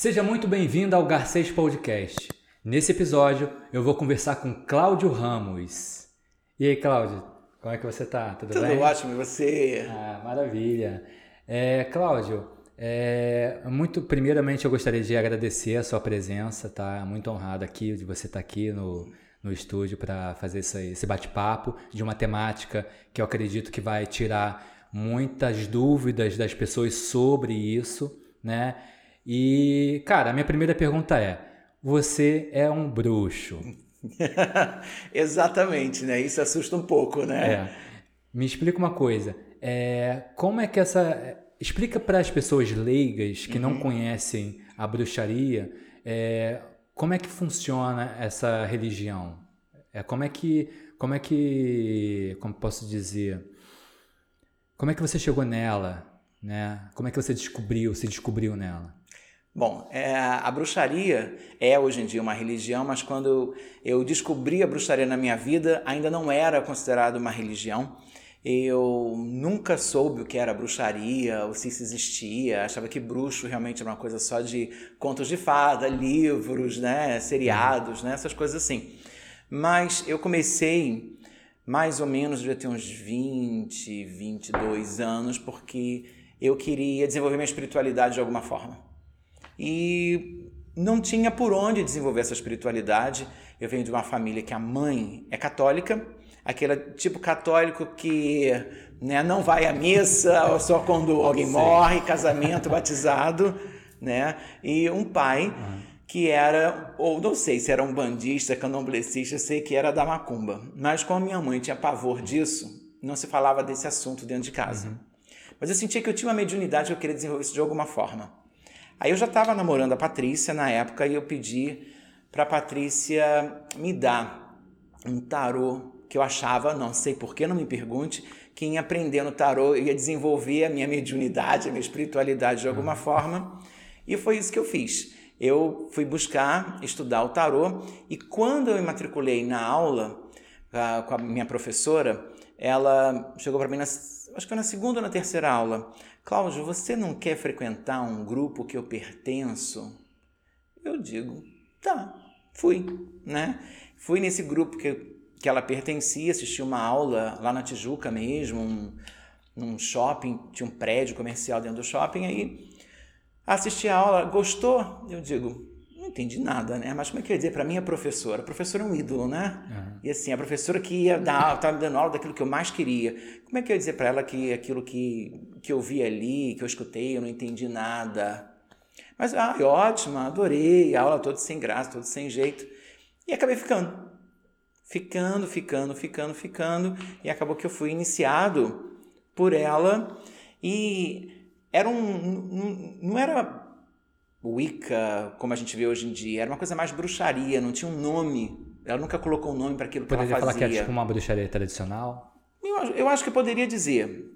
Seja muito bem-vindo ao Garcês Podcast. Nesse episódio eu vou conversar com Cláudio Ramos. E aí, Cláudio, como é que você tá? Tudo, Tudo bem? Tudo ótimo, e você? Ah, maravilha. É, Cláudio, é, muito primeiramente eu gostaria de agradecer a sua presença, tá? Muito honrado aqui de você estar tá aqui no, no estúdio para fazer esse, esse bate-papo de uma temática que eu acredito que vai tirar muitas dúvidas das pessoas sobre isso, né? E, cara, a minha primeira pergunta é: você é um bruxo? Exatamente, né? Isso assusta um pouco, né? É. Me explica uma coisa. É, como é que essa. Explica para as pessoas leigas que uhum. não conhecem a bruxaria é, como é que funciona essa religião. É, como é que. Como é que. Como posso dizer? Como é que você chegou nela? Né? Como é que você descobriu, se descobriu nela? Bom, é, a bruxaria é hoje em dia uma religião, mas quando eu descobri a bruxaria na minha vida, ainda não era considerado uma religião. Eu nunca soube o que era bruxaria, ou se isso existia. Achava que bruxo realmente era uma coisa só de contos de fada, livros, né, seriados, né, essas coisas assim. Mas eu comecei mais ou menos, devia ter uns 20, 22 anos, porque eu queria desenvolver minha espiritualidade de alguma forma e não tinha por onde desenvolver essa espiritualidade. Eu venho de uma família que a mãe é católica, aquele tipo católico que né, não vai à missa só quando alguém morre, casamento, batizado, né? E um pai que era, ou não sei se era um bandista, candomblessista, sei que era da macumba. Mas como minha mãe tinha pavor disso, não se falava desse assunto dentro de casa. Uhum. Mas eu sentia que eu tinha uma mediunidade que eu queria desenvolver isso de alguma forma. Aí eu já estava namorando a Patrícia na época e eu pedi para a Patrícia me dar um tarô que eu achava, não sei porquê, não me pergunte, que em aprendendo tarô ia desenvolver a minha mediunidade, a minha espiritualidade de alguma forma. E foi isso que eu fiz. Eu fui buscar estudar o tarô e quando eu me matriculei na aula uh, com a minha professora, ela chegou para mim, na, acho que foi na segunda ou na terceira aula. Cláudio, você não quer frequentar um grupo que eu pertenço? Eu digo, tá, fui, né? Fui nesse grupo que, que ela pertencia, assisti uma aula lá na Tijuca mesmo, um, num shopping, tinha um prédio comercial dentro do shopping, aí assisti a aula, gostou? Eu digo, entendi nada, né? Mas como é que eu ia dizer para minha professora? A professora é um ídolo, né? Uhum. E assim, a professora que ia dar, estava me dando aula daquilo que eu mais queria. Como é que eu ia dizer para ela que aquilo que, que eu vi ali, que eu escutei, eu não entendi nada? Mas, ah, ótimo, adorei, a aula toda sem graça, toda sem jeito. E acabei ficando. Ficando, ficando, ficando, ficando. E acabou que eu fui iniciado por ela. E era um. Não era Wicca, como a gente vê hoje em dia. Era uma coisa mais bruxaria, não tinha um nome. Ela nunca colocou um nome para aquilo que Poderia ela fazia. Poderia falar que é tipo uma bruxaria tradicional? Eu, eu acho que poderia dizer.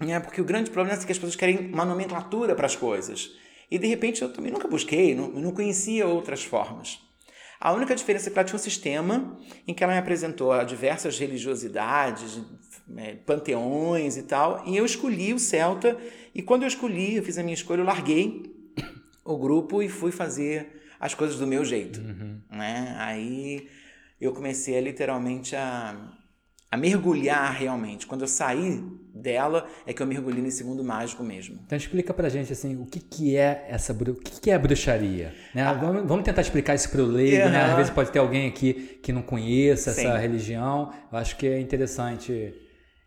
Né? Porque o grande problema é que as pessoas querem uma nomenclatura para as coisas. E de repente eu também nunca busquei, não, não conhecia outras formas. A única diferença é que ela tinha um sistema em que ela me apresentou diversas religiosidades, é, panteões e tal, e eu escolhi o celta, e quando eu escolhi, eu fiz a minha escolha, eu larguei o grupo e fui fazer as coisas do meu jeito. Uhum. Né? Aí eu comecei a, literalmente a, a mergulhar realmente. Quando eu saí dela, é que eu mergulhei nesse mundo mágico mesmo. Então explica pra gente assim, o que, que é essa o que, que é bruxaria? Né? Ah, vamos, vamos, tentar explicar isso para o leigo, uhum. né? Às vezes pode ter alguém aqui que não conheça Sim. essa religião. Eu acho que é interessante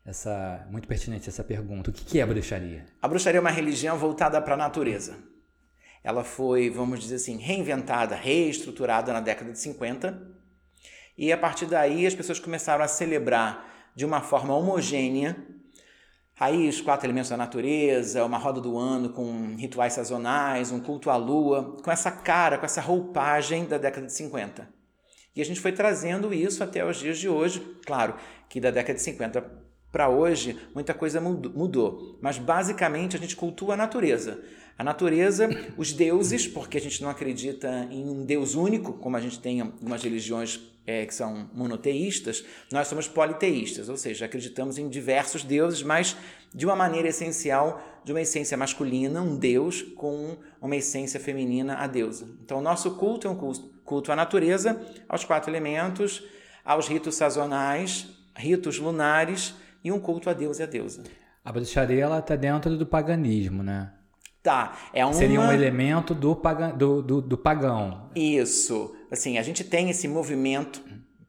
essa muito pertinente essa pergunta. O que, que é a bruxaria? A bruxaria é uma religião voltada para a natureza ela foi, vamos dizer assim, reinventada, reestruturada na década de 50. E a partir daí as pessoas começaram a celebrar de uma forma homogênea aí os quatro elementos da natureza, uma roda do ano com rituais sazonais, um culto à lua, com essa cara, com essa roupagem da década de 50. E a gente foi trazendo isso até os dias de hoje. Claro que da década de 50 para hoje, muita coisa mudou, mas basicamente a gente cultua a natureza. A natureza, os deuses, porque a gente não acredita em um Deus único, como a gente tem algumas religiões é, que são monoteístas, nós somos politeístas, ou seja, acreditamos em diversos deuses, mas de uma maneira essencial, de uma essência masculina, um Deus, com uma essência feminina, a deusa. Então, o nosso culto é um culto, culto à natureza, aos quatro elementos, aos ritos sazonais, ritos lunares e um culto a Deus e a deusa. A bruxaria ela está dentro do paganismo, né? Tá, é uma... Seria um elemento do, paga... do, do, do pagão. Isso. Assim, a gente tem esse movimento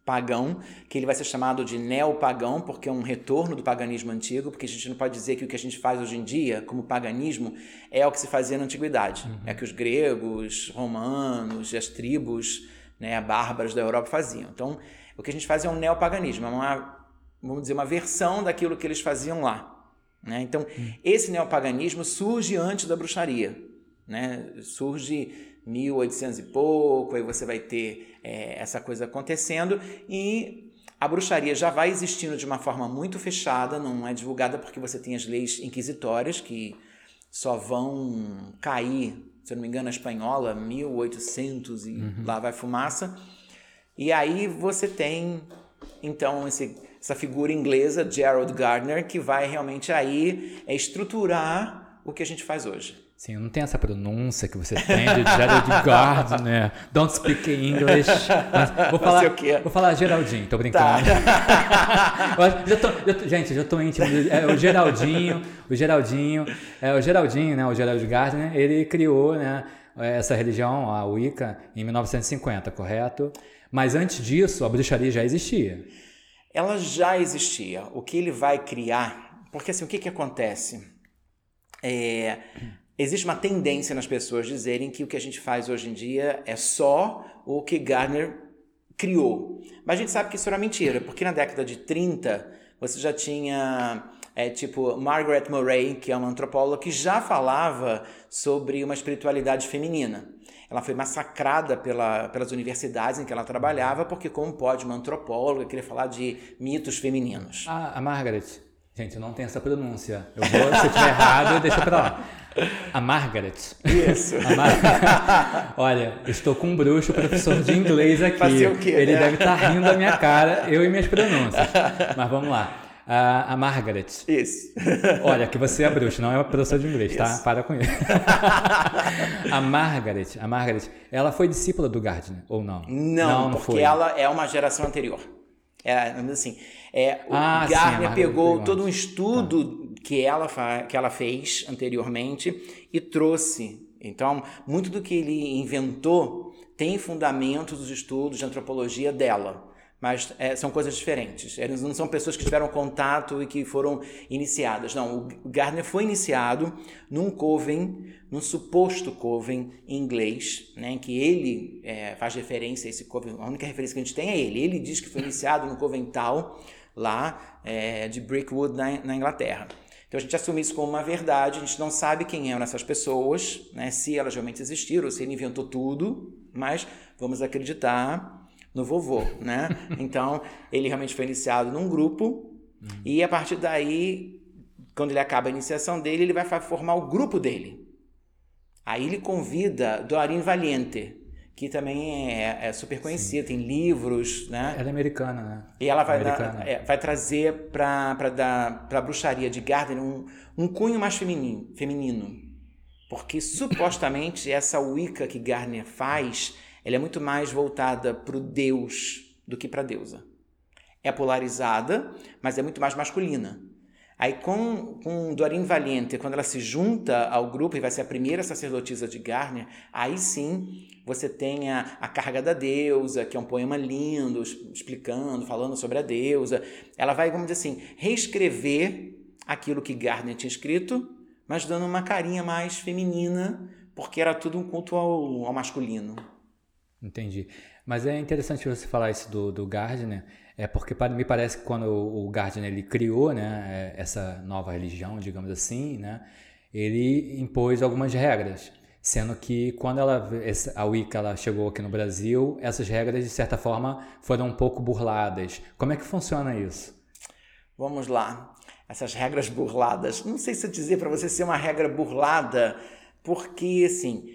pagão, que ele vai ser chamado de neopagão, porque é um retorno do paganismo antigo, porque a gente não pode dizer que o que a gente faz hoje em dia, como paganismo, é o que se fazia na antiguidade. Uhum. É que os gregos, romanos e as tribos né, bárbaras da Europa faziam. Então, o que a gente faz é um neopaganismo, é uma, vamos dizer, uma versão daquilo que eles faziam lá. Né? Então, esse neopaganismo surge antes da bruxaria. Né? Surge 1800 e pouco, aí você vai ter é, essa coisa acontecendo e a bruxaria já vai existindo de uma forma muito fechada, não é divulgada porque você tem as leis inquisitórias que só vão cair, se eu não me engano, a espanhola, 1800 e uhum. lá vai fumaça. E aí você tem, então, esse essa figura inglesa, Gerald Gardner, que vai realmente aí é, estruturar o que a gente faz hoje. Sim, não tem essa pronúncia que você tem de Gerald Gardner, don't speak English. Vou falar, vou falar Geraldinho, tô brincando. Tá. já tô, já, gente, já tô íntimo. É, o Geraldinho, o Geraldinho, é, o Geraldinho, né, o Gerald Gardner, ele criou, né, essa religião, a Wicca, em 1950, correto? Mas antes disso, a bruxaria já existia ela já existia. O que ele vai criar, porque assim, o que, que acontece? É, existe uma tendência nas pessoas dizerem que o que a gente faz hoje em dia é só o que Gardner criou. Mas a gente sabe que isso era mentira, porque na década de 30 você já tinha é, tipo Margaret Murray, que é uma antropóloga que já falava sobre uma espiritualidade feminina. Ela foi massacrada pela, pelas universidades em que ela trabalhava, porque como pode uma antropóloga querer falar de mitos femininos? Ah, a Margaret. Gente, eu não tenho essa pronúncia. Eu vou, se eu estiver errado, deixa pra lá. A Margaret. Isso. A Mar... Olha, estou com um bruxo professor de inglês aqui. Fazer o quê, Ele né? deve estar tá rindo da minha cara, eu e minhas pronúncias. Mas vamos lá. A, a Margaret. Isso. Olha, que você é bruxa, não é uma professora de inglês, tá? Para com isso. a Margaret, a Margaret, ela foi discípula do Gardner, ou não? Não, não, porque foi. ela é uma geração anterior. É, assim, é, o ah, Gardner sim, pegou todo um estudo tá. que, ela que ela fez anteriormente e trouxe. Então, muito do que ele inventou tem fundamento dos estudos de antropologia dela mas é, são coisas diferentes. Eles não são pessoas que tiveram contato e que foram iniciadas. Não, o Gardner foi iniciado num coven, num suposto coven inglês, né, em que ele é, faz referência a esse coven. A única referência que a gente tem é ele. Ele diz que foi iniciado no coven tal, lá é, de Brickwood, na, na Inglaterra. Então a gente assume isso como uma verdade, a gente não sabe quem eram essas pessoas, né, se elas realmente existiram, se ele inventou tudo, mas vamos acreditar no vovô, né? Então, ele realmente foi iniciado num grupo uhum. e a partir daí, quando ele acaba a iniciação dele, ele vai formar o grupo dele. Aí ele convida Doreen Valiente, que também é, é super conhecida, tem livros, né? Ela é americana, né? E ela vai, dar, é, vai trazer para a bruxaria de Gardner um, um cunho mais feminino, feminino. Porque supostamente essa Wicca que Gardner faz ela é muito mais voltada para o Deus do que para a deusa. É polarizada, mas é muito mais masculina. Aí com, com Doreen Valiente, quando ela se junta ao grupo e vai ser a primeira sacerdotisa de Garner, aí sim você tem a, a carga da deusa, que é um poema lindo, explicando, falando sobre a deusa. Ela vai, vamos dizer assim, reescrever aquilo que Garner tinha escrito, mas dando uma carinha mais feminina, porque era tudo um culto ao, ao masculino. Entendi. Mas é interessante você falar isso do, do Gardner, é porque me parece que quando o Gardner ele criou né, é, essa nova religião, digamos assim, né, ele impôs algumas regras. Sendo que quando ela, a Wicca ela chegou aqui no Brasil, essas regras, de certa forma, foram um pouco burladas. Como é que funciona isso? Vamos lá. Essas regras burladas. Não sei se eu dizer para você ser uma regra burlada, Porque, assim,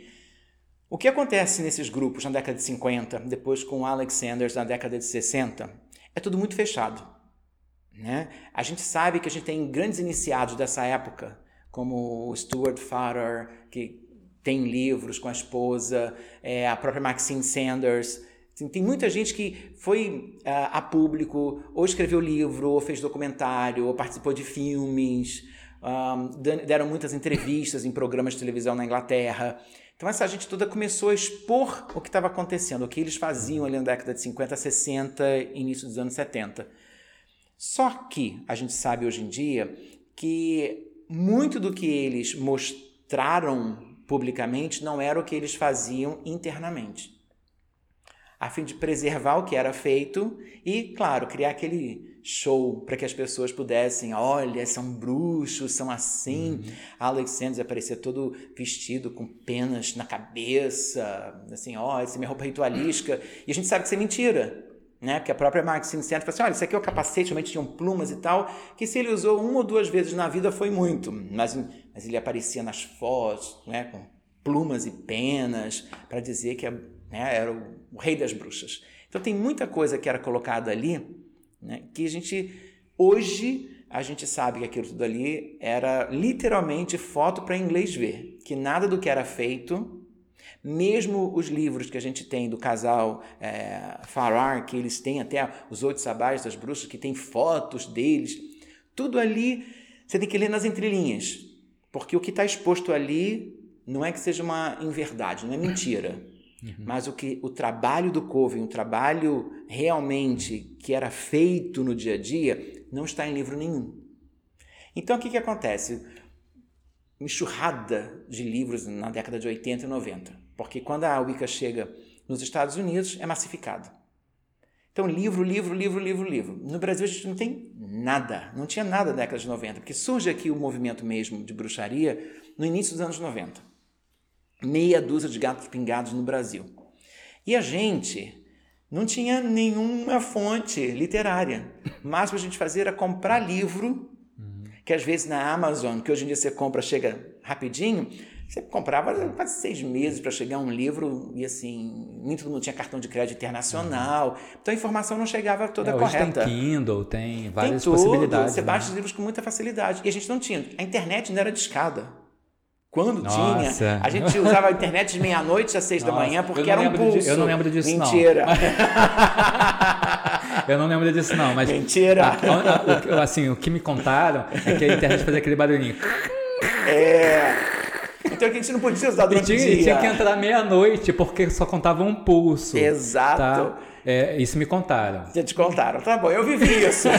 o que acontece nesses grupos na década de 50, depois com Alex Sanders na década de 60, é tudo muito fechado. Né? A gente sabe que a gente tem grandes iniciados dessa época, como Stuart Farrer, que tem livros com a esposa, é, a própria Maxine Sanders. Tem, tem muita gente que foi uh, a público, ou escreveu livro, ou fez documentário, ou participou de filmes, um, deram muitas entrevistas em programas de televisão na Inglaterra. Então essa gente toda começou a expor o que estava acontecendo, o que eles faziam ali na década de 50, 60, início dos anos 70. Só que a gente sabe hoje em dia que muito do que eles mostraram publicamente não era o que eles faziam internamente. A fim de preservar o que era feito e, claro, criar aquele show para que as pessoas pudessem, olha, são bruxos, são assim. Uhum. Alex Sanders aparecia todo vestido com penas na cabeça, assim, ó, oh, essa é minha roupa ritualística. E a gente sabe que isso é mentira né? Porque a própria Maxine Center falou assim: olha, isso aqui é o capacete, realmente tinham plumas e tal, que se ele usou uma ou duas vezes na vida foi muito, mas, mas ele aparecia nas fotos, né? Com plumas e penas, para dizer que né, era o, o, rei das bruxas. Então tem muita coisa que era colocada ali, né? Que a gente, hoje, a gente sabe que aquilo tudo ali era literalmente foto para inglês ver, que nada do que era feito mesmo os livros que a gente tem do casal é, Farrar, que eles têm até os oito sabás das bruxas, que tem fotos deles, tudo ali você tem que ler nas entrelinhas, porque o que está exposto ali não é que seja uma inverdade, não é mentira. Uhum. Mas o que o trabalho do Coven, o trabalho realmente que era feito no dia a dia, não está em livro nenhum. Então o que, que acontece? Enxurrada de livros na década de 80 e 90. Porque quando a Wicca chega nos Estados Unidos, é massificado. Então, livro, livro, livro, livro, livro. No Brasil, a gente não tem nada. Não tinha nada na década de 90, porque surge aqui o movimento mesmo de bruxaria no início dos anos 90. Meia dúzia de gatos pingados no Brasil. E a gente não tinha nenhuma fonte literária. O máximo que a gente fazia era comprar livro, que às vezes na Amazon, que hoje em dia você compra, chega rapidinho, você comprava quase seis meses para chegar um livro e assim, nem todo mundo tinha cartão de crédito internacional. Então a informação não chegava toda é, hoje correta. Tem Kindle, tem várias tem tudo, possibilidades. Você né? baixa os livros com muita facilidade. E a gente não tinha. A internet ainda era de escada. Quando Nossa. tinha, a gente usava a internet de meia-noite às seis Nossa, da manhã porque era um pulso. Eu não lembro disso, Mentira. não. eu não lembro disso, não. Mas, Mentira. A, a, assim, o que me contaram é que a internet fazia aquele barulhinho. É. Então a gente não podia usar durante tinha, o dia. Tinha que entrar meia-noite, porque só contava um pulso. Exato. Tá? É, isso me contaram. Já te contaram. Tá bom, eu vivi isso.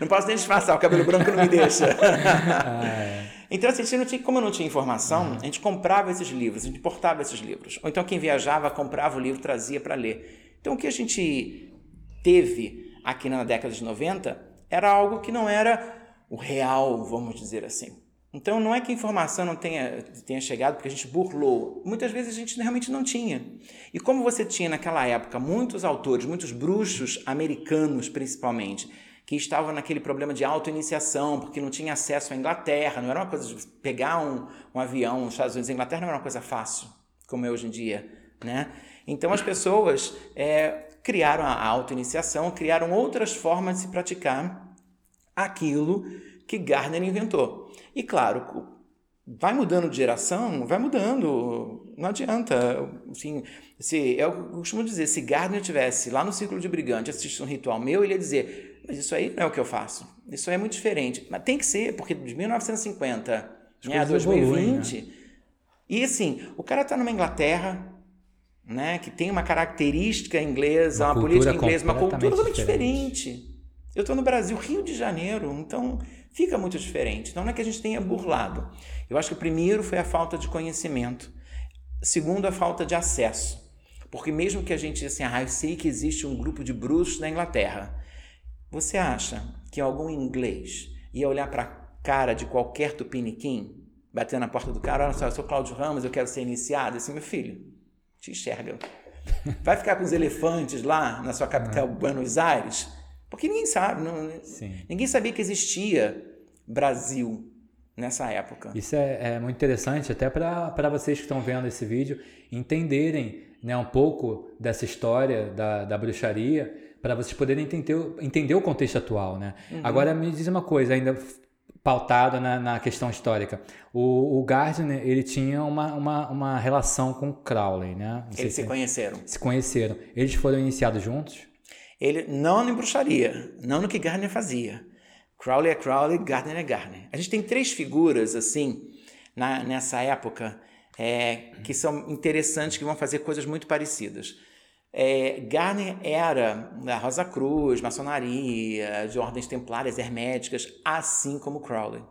não posso nem disfarçar, o cabelo branco não me deixa. Ah, é. Então, assim, a gente não tinha, como eu não tinha informação, a gente comprava esses livros, a gente importava esses livros. Ou então quem viajava comprava o livro trazia para ler. Então o que a gente teve aqui na década de 90 era algo que não era o real, vamos dizer assim. Então não é que a informação não tenha, tenha chegado porque a gente burlou. Muitas vezes a gente realmente não tinha. E como você tinha naquela época muitos autores, muitos bruxos americanos principalmente, que estavam naquele problema de auto-iniciação, porque não tinha acesso à Inglaterra, não era uma coisa de pegar um, um avião nos Estados Unidos e Inglaterra não era uma coisa fácil, como é hoje em dia. Né? Então as pessoas é, criaram a auto-iniciação, criaram outras formas de se praticar aquilo que Gardner inventou. E claro, vai mudando de geração, vai mudando, não adianta. Assim, se, eu costumo dizer, se Gardner tivesse lá no Círculo de Brigante assistindo um ritual meu, ele ia dizer, mas isso aí não é o que eu faço, isso aí é muito diferente. Mas tem que ser, porque de 1950 né, a 2020... Evoluem, né? E assim, o cara está numa Inglaterra, né, que tem uma característica inglesa, uma, uma política inglesa, uma cultura totalmente diferente. diferente. Eu estou no Brasil, Rio de Janeiro, então fica muito diferente. Então não é que a gente tenha burlado. Eu acho que o primeiro foi a falta de conhecimento. Segundo, a falta de acesso. Porque mesmo que a gente assim, ah, eu sei que existe um grupo de bruxos na Inglaterra, você acha que algum inglês ia olhar para a cara de qualquer tupiniquim, bater na porta do cara, olha só, eu sou Cláudio Ramos, eu quero ser iniciado, assim, meu filho, te enxerga. Vai ficar com os elefantes lá na sua capital, Buenos Aires? Porque ninguém sabe, não, ninguém sabia que existia Brasil nessa época. Isso é, é muito interessante, até para vocês que estão vendo esse vídeo entenderem né, um pouco dessa história da, da bruxaria, para vocês poderem entender, entender o contexto atual. Né? Uhum. Agora, me diz uma coisa, ainda pautada na, na questão histórica. O, o Gardner, ele tinha uma, uma, uma relação com Crowley, né? Eles se, se conheceram. Se conheceram. Eles foram iniciados juntos? Ele não em bruxaria, não no que Gardner fazia. Crowley é Crowley, Gardner é Gardner. A gente tem três figuras assim na, nessa época é, que são interessantes, que vão fazer coisas muito parecidas. É, Gardner era da Rosa Cruz, maçonaria, de ordens templárias, herméticas, assim como Crowley.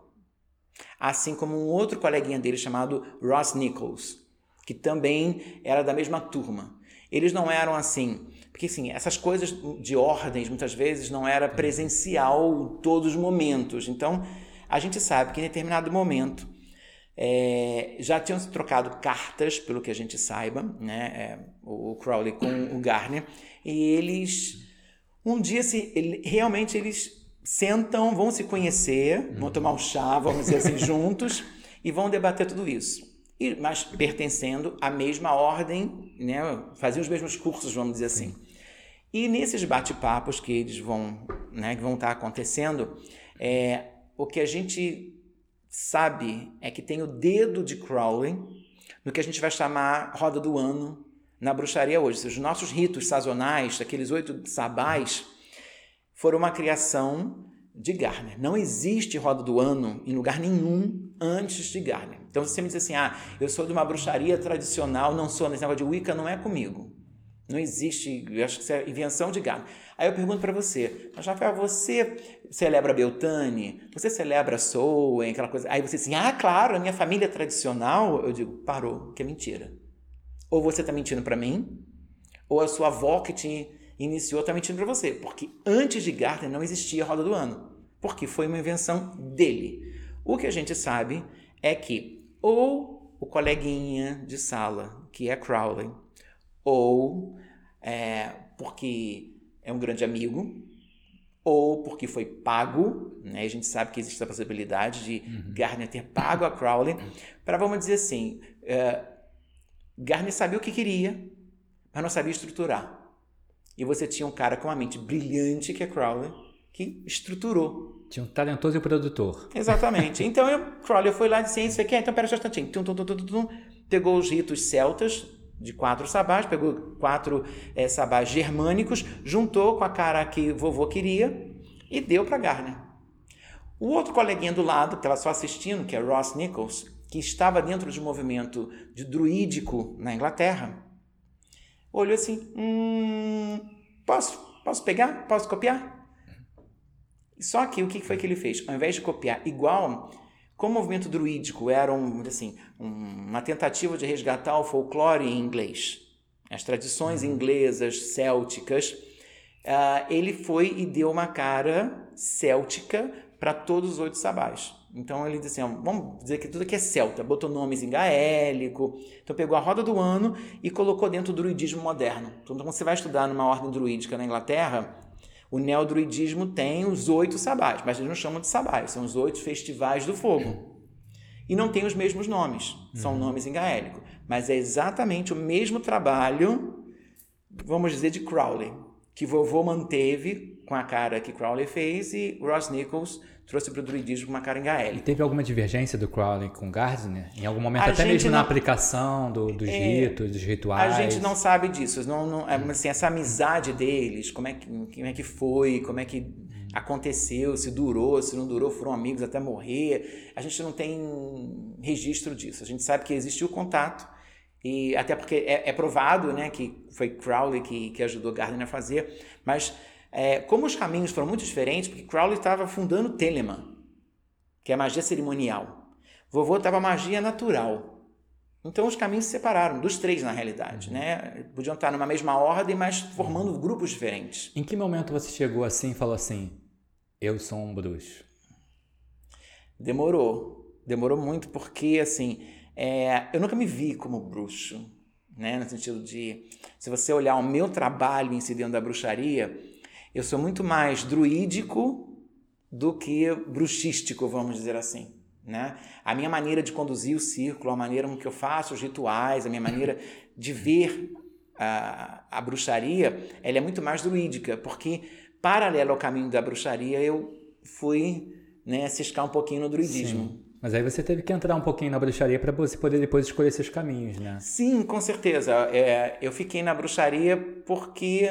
Assim como um outro coleguinha dele chamado Ross Nichols, que também era da mesma turma. Eles não eram assim, porque assim, essas coisas de ordens muitas vezes não era presencial todos os momentos. Então, a gente sabe que em determinado momento é, já tinham se trocado cartas, pelo que a gente saiba, né? É, o Crowley com o Garner, e eles um dia se ele, realmente eles sentam, vão se conhecer, vão tomar um chá, vamos dizer assim, juntos e vão debater tudo isso. E, mas pertencendo à mesma ordem, né? Faziam os mesmos cursos, vamos dizer assim. E nesses bate-papos que eles vão, né, que vão estar acontecendo, é, o que a gente sabe é que tem o dedo de Crowley no que a gente vai chamar roda do ano na bruxaria hoje. Os nossos ritos sazonais, aqueles oito sabás, foram uma criação de Garner. Não existe roda do ano em lugar nenhum antes de Garner. Então você me diz assim: ah, eu sou de uma bruxaria tradicional, não sou nesse negócio de Wicca, não é comigo. Não existe, acho que isso é invenção de Garner. Aí eu pergunto para você, mas Rafael, você celebra Beltane? Você celebra Soen, aquela coisa? Aí você assim, ah, claro, a minha família é tradicional. Eu digo, parou, que é mentira. Ou você está mentindo para mim, ou a sua avó que te iniciou está mentindo para você. Porque antes de Gardner não existia roda do ano. Porque foi uma invenção dele. O que a gente sabe é que ou o coleguinha de sala, que é Crowley, ou é, porque é um grande amigo, ou porque foi pago, né? a gente sabe que existe a possibilidade de uhum. Garner ter pago a Crowley, para, vamos dizer assim, uh, Garner sabia o que queria, mas não sabia estruturar. E você tinha um cara com uma mente brilhante, que é Crowley, que estruturou. Tinha um talentoso produtor. Exatamente. Então, eu, Crowley foi lá e disse, isso aqui, então pera só um instantinho. Tum, tum, tum, pegou os ritos celtas, de quatro sabás, pegou quatro é, sabás germânicos, juntou com a cara que vovô queria e deu para Garner. O outro coleguinha do lado, que estava só assistindo, que é Ross Nichols, que estava dentro de um movimento de druídico na Inglaterra, olhou assim: hum, posso, posso pegar? Posso copiar? Só que o que foi que ele fez? Ao invés de copiar igual como o movimento druídico era um, assim, uma tentativa de resgatar o folclore em inglês, as tradições uhum. inglesas, célticas, uh, ele foi e deu uma cara céltica para todos os oito sabás. Então ele disse assim, vamos dizer que tudo aqui é celta, botou nomes em gaélico, então pegou a roda do ano e colocou dentro do druidismo moderno. Então quando você vai estudar numa ordem druídica na Inglaterra, o neodruidismo tem os oito sabás, mas eles não chamam de sabás, são os oito festivais do fogo. E não tem os mesmos nomes, são uhum. nomes em gaélico. Mas é exatamente o mesmo trabalho, vamos dizer, de Crowley, que vovô manteve com a cara que Crowley fez e Ross Nichols trouxe para o druidismo uma cara em gaélico. E teve alguma divergência do Crowley com Gardner? Em algum momento, a até mesmo não, na aplicação do, dos é, ritos, dos rituais? A gente não sabe disso. Não, não, é, assim, essa amizade deles, como é, que, como é que foi, como é que aconteceu, se durou, se não durou, foram amigos até morrer. A gente não tem registro disso. A gente sabe que existiu contato, e até porque é, é provado né, que foi Crowley que, que ajudou Gardner a fazer, mas é, como os caminhos foram muito diferentes, porque Crowley estava fundando Telemann, que é magia cerimonial. Vovô estava magia natural. Então os caminhos se separaram, dos três na realidade. Né? Podiam estar numa mesma ordem, mas formando grupos diferentes. Em que momento você chegou assim e falou assim: Eu sou um bruxo? Demorou. Demorou muito, porque assim, é, eu nunca me vi como bruxo. Né? No sentido de, se você olhar o meu trabalho em si dentro da bruxaria, eu sou muito mais druídico do que bruxístico, vamos dizer assim. Né? A minha maneira de conduzir o círculo, a maneira com que eu faço os rituais, a minha maneira de ver a, a bruxaria, ela é muito mais druídica, porque paralelo ao caminho da bruxaria eu fui né, ciscar um pouquinho no druidismo. Sim. Mas aí você teve que entrar um pouquinho na bruxaria para você poder depois escolher seus caminhos, né? Sim, com certeza. É, eu fiquei na bruxaria porque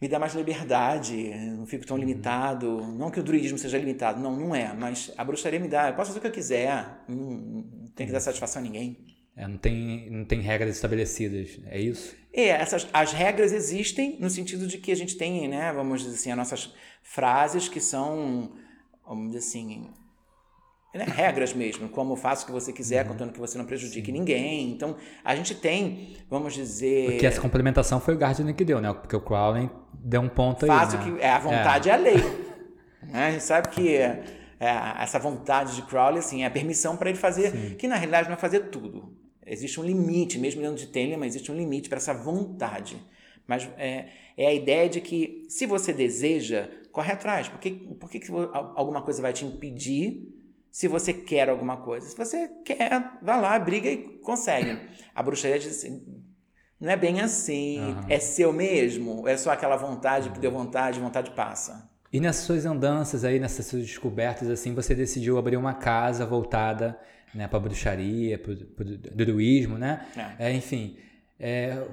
me dá mais liberdade, não fico tão uhum. limitado. Não que o druidismo seja limitado, não, não é. Mas a bruxaria me dá, eu posso fazer o que eu quiser, não, não tem que dar satisfação a ninguém. É, não, tem, não tem regras estabelecidas, é isso? É, essas, as regras existem no sentido de que a gente tem, né, vamos dizer assim, as nossas frases que são, vamos dizer assim, né, regras mesmo, como faça o que você quiser, uhum. contanto que você não prejudique Sim. ninguém. Então, a gente tem, vamos dizer. Porque essa complementação foi o Gardner que deu, né? Porque o Crowley deu um ponto aí. Faça né? o que. É, a vontade é, é a lei. né? A gente sabe que é, essa vontade de Crowley assim, é a permissão para ele fazer, Sim. que na realidade não é fazer tudo. Existe um limite, mesmo dentro de Telemann, existe um limite para essa vontade. Mas é, é, a ideia de que, se você deseja, corre atrás. Por que, por que, que alguma coisa vai te impedir se você quer alguma coisa. Se você quer, vá lá, briga e consegue. A bruxaria diz assim, não é bem assim, uhum. é seu mesmo, é só aquela vontade que deu vontade, vontade passa. E nessas suas andanças aí, nessas suas descobertas, assim, você decidiu abrir uma casa voltada né, para bruxaria, para o druidismo, né? É. É, enfim, é,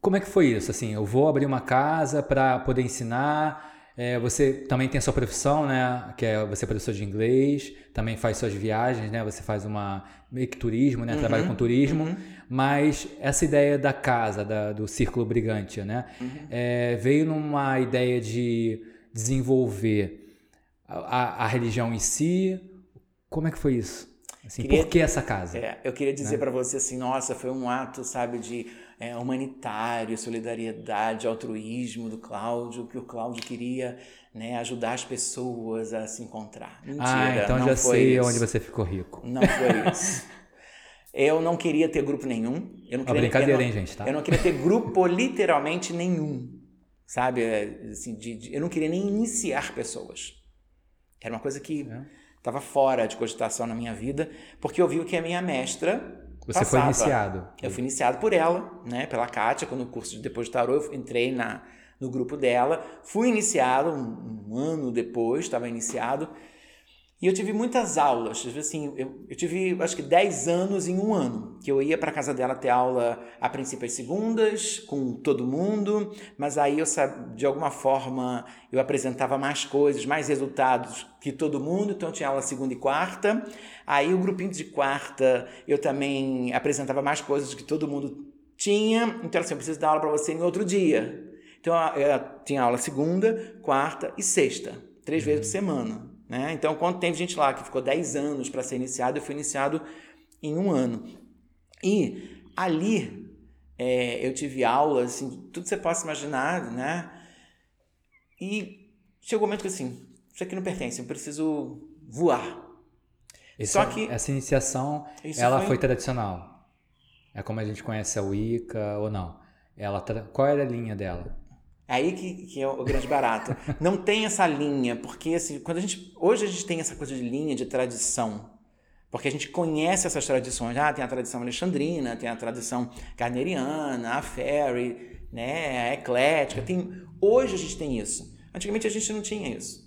como é que foi isso? Assim, eu vou abrir uma casa para poder ensinar, é, você também tem a sua profissão, né? Que é você é professor de inglês, também faz suas viagens, né? Você faz uma meio que turismo, né? Uhum, Trabalha com turismo. Uhum. Mas essa ideia da casa, da, do círculo brigante, né? Uhum. É, veio numa ideia de desenvolver a, a, religião em si. Como é que foi isso? Assim, queria, por que essa casa? É, eu queria dizer né? para você assim, nossa, foi um ato, sabe, de é, humanitário, solidariedade, altruísmo do Cláudio, que o Cláudio queria né, ajudar as pessoas a se encontrar. Mentira, ah, então já sei isso. onde você ficou rico. Não foi isso. Eu não queria ter grupo nenhum. Eu não queria, brincadeira, hein, gente? Tá? Eu não queria ter grupo literalmente nenhum. Sabe? É, assim, de, de, eu não queria nem iniciar pessoas. Era uma coisa que estava é. fora de cogitação na minha vida, porque eu vi que a minha mestra você passava. foi iniciado. Eu fui iniciado por ela, né? Pela Kátia, quando o curso de depois de tarô, eu entrei na, no grupo dela. Fui iniciado um, um ano depois, estava iniciado. E eu tive muitas aulas, assim, eu, eu tive acho que 10 anos em um ano, que eu ia para casa dela ter aula a princípio às segundas, com todo mundo, mas aí eu de alguma forma eu apresentava mais coisas, mais resultados que todo mundo, então eu tinha aula segunda e quarta. Aí o grupinho de quarta eu também apresentava mais coisas que todo mundo tinha, então assim, eu preciso dar aula para você em outro dia. Então eu tinha aula segunda, quarta e sexta, três vezes por semana. Né? Então, quando tem gente lá que ficou 10 anos para ser iniciado, eu fui iniciado em um ano. E ali é, eu tive aulas, assim, tudo que você possa imaginar, né? E chegou um momento que assim, isso aqui não pertence, eu preciso voar. Esse, Só que essa iniciação, ela foi... foi... tradicional. É como a gente conhece a Wicca ou não? Ela qual era a linha dela? É aí que, que é o grande barato. Não tem essa linha, porque assim, quando a gente. Hoje a gente tem essa coisa de linha, de tradição. Porque a gente conhece essas tradições. Ah, tem a tradição alexandrina, tem a tradição carneriana, a fairy, né, a eclética. Tem... Hoje a gente tem isso. Antigamente a gente não tinha isso.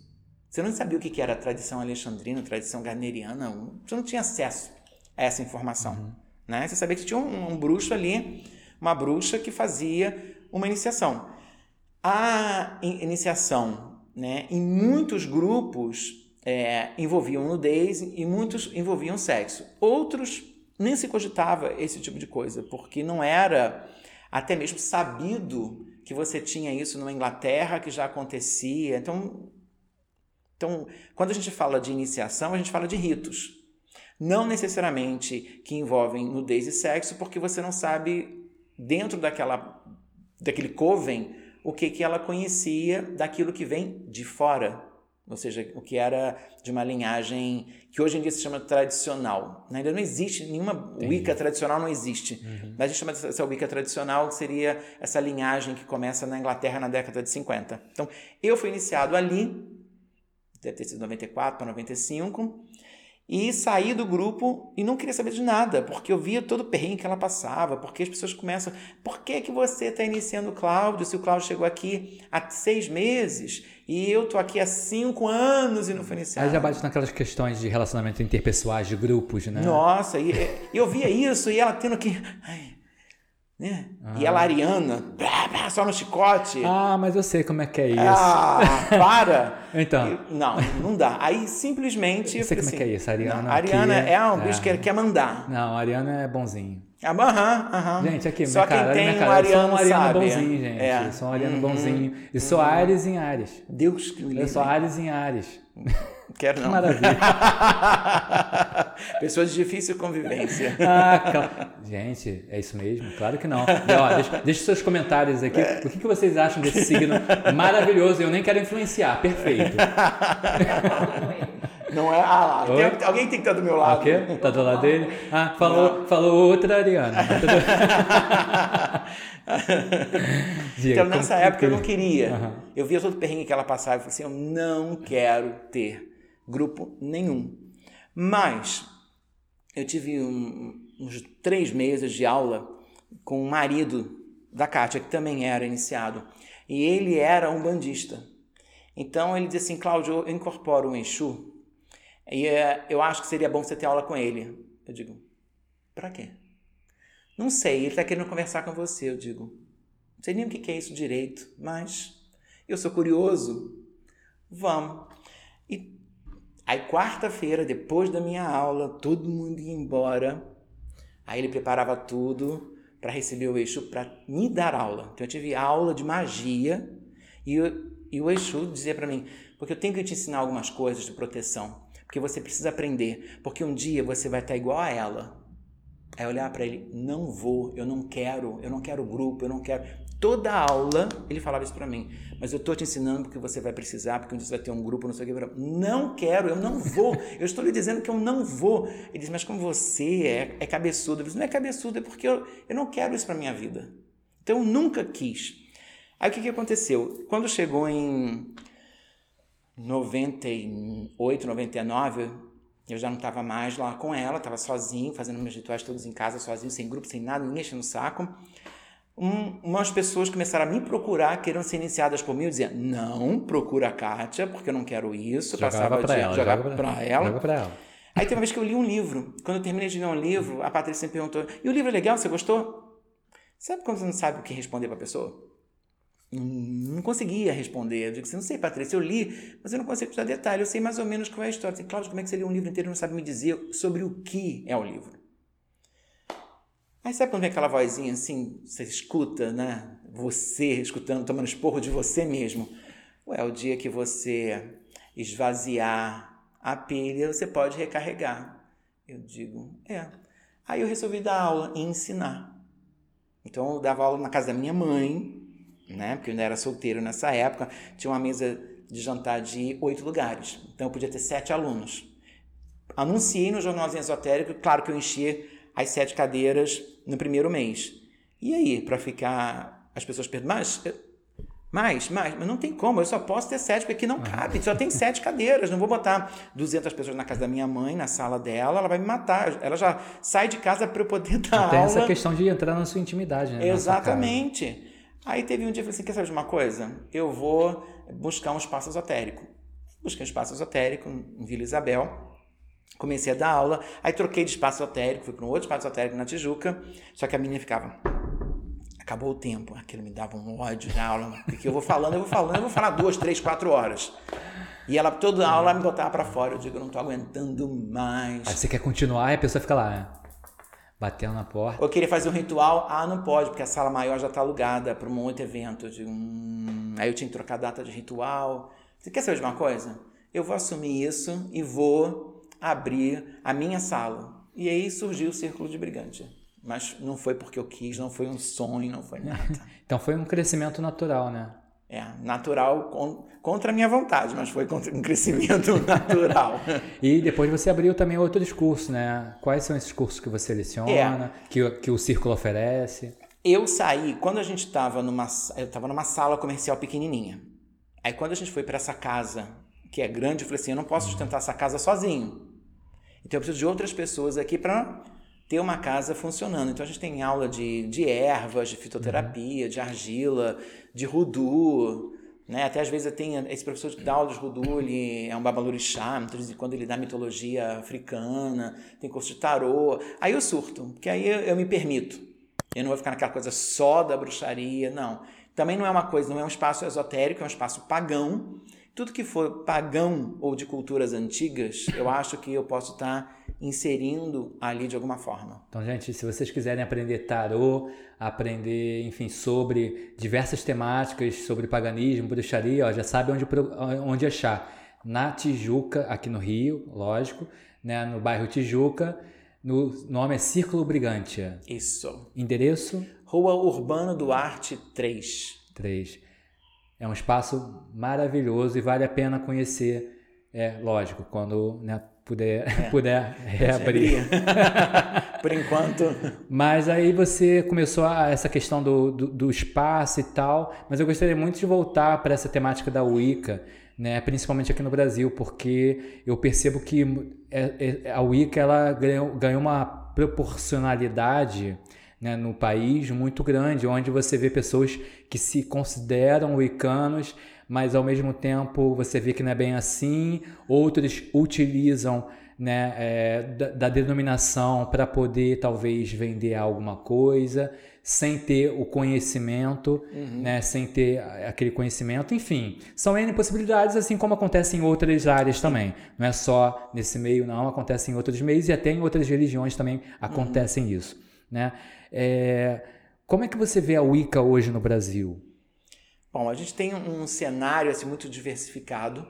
Você não sabia o que era tradição alexandrina, tradição carneriana. Você não tinha acesso a essa informação. Uhum. Né? Você sabia que tinha um, um bruxo ali, uma bruxa que fazia uma iniciação. A iniciação né, em muitos grupos é, envolviam nudez e muitos envolviam sexo. Outros nem se cogitava esse tipo de coisa, porque não era até mesmo sabido que você tinha isso numa Inglaterra, que já acontecia. Então, então, quando a gente fala de iniciação, a gente fala de ritos. Não necessariamente que envolvem nudez e sexo, porque você não sabe, dentro daquela, daquele coven, o que, que ela conhecia daquilo que vem de fora, ou seja, o que era de uma linhagem que hoje em dia se chama tradicional. Ainda não existe nenhuma Entendi. Wicca tradicional, não existe. Uhum. Mas a gente chama essa Wicca tradicional, que seria essa linhagem que começa na Inglaterra na década de 50. Então, eu fui iniciado ali, deve ter sido 94 para 95, e saí do grupo e não queria saber de nada, porque eu via todo o perrengue que ela passava, porque as pessoas começam, por que, que você está iniciando o Cláudio, se o Cláudio chegou aqui há seis meses e eu tô aqui há cinco anos e não foi iniciado. Aí já bate naquelas questões de relacionamento interpessoais, de grupos, né? Nossa, e, e eu via isso e ela tendo que... Ai, né? Ah. E ela ariana, só no chicote. Ah, mas eu sei como é que é isso. Ah, para! então. E, não, não dá. Aí simplesmente. Eu sei como assim, é que é isso. A Ariana. Não, a Ariana é um bicho que quer mandar. Não, a Ariana é bonzinho. Aham, aham. Gente, aqui, Só minha cara, quem tem minha cara, um ariano eu sou um ariano sabe. bonzinho, gente. É. Eu sou um ariano Uhum. bonzinho. E sou Ares em Ares. Deus que me Eu livre. sou Ares em Ares. Quero Que não. maravilha. Pessoas de difícil convivência. Ah, cal- Gente, é isso mesmo? Claro que não. E, ó, deixa, deixa seus comentários aqui. O que, que vocês acham desse signo maravilhoso? Eu nem quero influenciar. Perfeito. Não é? Ah lá, tem- alguém tem que estar do meu lado. o quê? Tá do lado dele? Ah, falou, falou outra Ariana. Diga, Então, nessa como- época eu não queria. Aham. Eu via todo o perrengue que ela passava e falei assim: eu não quero ter grupo nenhum. Mas eu tive um- uns três meses de aula com o marido da Kátia, que também era iniciado. E ele era um bandista. Então ele disse assim: Cláudio, eu incorporo um Exu e eh, eu acho que seria bom você ter aula com ele. Eu digo: pra quê? Não sei, ele está querendo conversar com você. Eu digo: não sei nem o que que é isso direito, mas eu sou curioso. Vamos. Aí, quarta-feira, depois da minha aula, todo mundo ia embora. Aí ele preparava tudo para receber o Exu para me dar aula. Então eu tive aula de magia e, o- e o Exu dizia para mim: porque eu tenho que te ensinar algumas coisas de proteção. Porque você precisa aprender. Porque um dia você vai estar igual a ela. Aí eu olhava para ele, não vou, eu não quero, eu não quero grupo, eu não quero. Toda aula ele falava isso para mim, mas eu tô te ensinando porque você vai precisar, porque você vai ter um grupo, não sei o que. Não quero, eu não vou, eu estou lhe dizendo que eu não vou. Ele disse, mas como você é, é cabeçudo, eu disse, não é cabeçudo, é porque eu, eu não quero isso para minha vida. Então eu nunca quis. Aí o que, que aconteceu? Quando chegou em 98, 99, eu já não estava mais lá com ela, estava sozinho, fazendo meus rituais todos em casa, sozinho, sem grupo, sem nada, ninguém enchendo o saco. Um, umas pessoas começaram a me procurar, querendo ser iniciadas por mim, eu dizia, não, procura a Kátia, porque eu não quero isso. Jogava passava pra de- ela. jogava joga pra ela. Joga pra ela. Aí teve uma vez que eu li um livro. Quando eu terminei de ler um livro, a Patrícia me perguntou: e o livro é legal? Você gostou? Sabe quando você não sabe o que responder para a pessoa? Não conseguia responder. Eu digo assim: não sei, Patrícia, eu li, mas eu não consigo te dar detalhe. Eu sei mais ou menos qual é a história. Assim, Cláudio, como é que você lê um livro inteiro e não sabe me dizer sobre o que é o livro? Aí sabe quando vem aquela vozinha assim, você escuta, né? Você escutando, tomando esporro de você mesmo. Ué, o dia que você esvaziar a pilha, você pode recarregar. Eu digo, é. Aí eu resolvi dar aula e ensinar. Então eu dava aula na casa da minha mãe, né? Porque eu ainda era solteiro nessa época. Tinha uma mesa de jantar de oito lugares. Então eu podia ter sete alunos. Anunciei no jornalzinho esotérico, claro que eu enchi as sete cadeiras no primeiro mês. E aí, para ficar. As pessoas perguntam, mas. Mais, mais, mas não tem como, eu só posso ter sete, porque aqui não cabe, só tem sete cadeiras, não vou botar 200 pessoas na casa da minha mãe, na sala dela, ela vai me matar, ela já sai de casa para eu poder dar Tem aula. essa questão de entrar na sua intimidade, né? Exatamente. Aí teve um dia que eu falei assim: quer saber de uma coisa? Eu vou buscar um espaço esotérico. Busquei um espaço esotérico em Vila Isabel. Comecei a dar aula, aí troquei de espaço esotérico, fui para um outro espaço esotérico na Tijuca, só que a menina ficava. Acabou o tempo, aquilo me dava um ódio na aula, porque eu vou falando, eu vou falando, eu vou falar duas, três, quatro horas. E ela, toda a aula, me botava para fora. Eu digo, eu não tô aguentando mais. Aí você quer continuar e a pessoa fica lá, né? batendo na porta. Eu queria fazer um ritual, ah, não pode, porque a sala maior já está alugada para um outro evento. Eu digo, hum... Aí eu tinha que trocar a data de ritual. Você quer saber de uma coisa? Eu vou assumir isso e vou abrir a minha sala. E aí surgiu o Círculo de Brigante. Mas não foi porque eu quis, não foi um sonho, não foi nada. Então foi um crescimento natural, né? É, natural con- contra a minha vontade, mas foi contra um crescimento natural. E depois você abriu também outros cursos, né? Quais são esses cursos que você seleciona, É. que, o- que o Círculo oferece? Eu saí, quando a gente estava numa, eu estava numa sala comercial pequenininha. Aí quando a gente foi para essa casa, que é grande, eu falei assim, eu não posso sustentar essa casa sozinho. Então eu preciso de outras pessoas aqui para ter uma casa funcionando. Então a gente tem aula de, de ervas, de fitoterapia, de argila, de rudu, né? Até às vezes tem esse professor que dá aula de Rudu, ele é um babalorixá, então, quando ele dá mitologia africana, tem curso de tarô. Aí eu surto, porque aí eu, eu me permito. Eu não vou ficar naquela coisa só da bruxaria, não. Também não é uma coisa, não é um espaço esotérico, é um espaço pagão. Tudo que for pagão ou de culturas antigas, eu acho que eu posso estar inserindo ali de alguma forma. Então, gente, se vocês quiserem aprender tarô, aprender, enfim, sobre diversas temáticas, sobre paganismo, bruxaria, ó, já sabe onde, onde achar. Na Tijuca, aqui no Rio, lógico, né, no bairro Tijuca, no nome é Círculo Brigantia. Isso. Endereço? Rua Urbano Duarte 3. 3. É um espaço maravilhoso e vale a pena conhecer, é lógico, quando né, puder, é. puder reabrir. Por enquanto. Mas aí você começou a essa questão do, do, do, espaço e tal, mas eu gostaria muito de voltar para essa temática da Wicca, né? principalmente aqui no Brasil, porque eu percebo que é, é, a Wicca ela ganhou, ganhou uma proporcionalidade né, no país muito grande, onde você vê pessoas que se consideram wiccanos, mas ao mesmo tempo você vê que não é bem assim. Outros utilizam né, é, da, da, denominação para poder talvez vender alguma coisa, sem ter o conhecimento, uhum. né, sem ter aquele conhecimento. Enfim, são N possibilidades, assim como acontece em outras áreas também. Não é só nesse meio, não, acontece em outros meios e até em outras religiões também acontecem uhum. isso. Né? É, como é que você vê a Wicca hoje no Brasil? Bom, a gente tem um cenário assim, muito diversificado.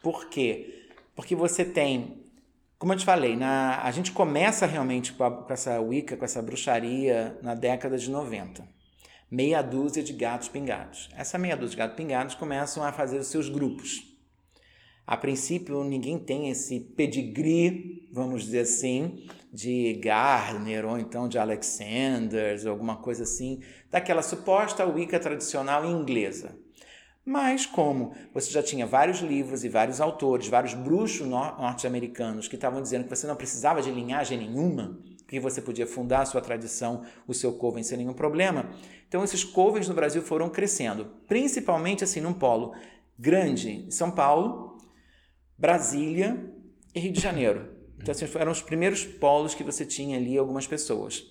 Por quê? Porque você tem, como eu te falei, na, a gente começa realmente com, a, com essa Wicca, com essa bruxaria na década de 90. Meia dúzia de gatos pingados. Essa meia dúzia de gatos pingados começam a fazer os seus grupos. A princípio, ninguém tem esse pedigree, vamos dizer assim, de Gardner ou então de Alexander, alguma coisa assim, daquela suposta Wicca tradicional inglesa. Mas como você já tinha vários livros e vários autores, vários bruxos norte-americanos que estavam dizendo que você não precisava de linhagem nenhuma, que você podia fundar a sua tradição, o seu coven sem nenhum problema, então esses covens no Brasil foram crescendo, principalmente assim num polo grande, São Paulo, Brasília e Rio de Janeiro. Então, assim, eram os primeiros polos que você tinha ali algumas pessoas.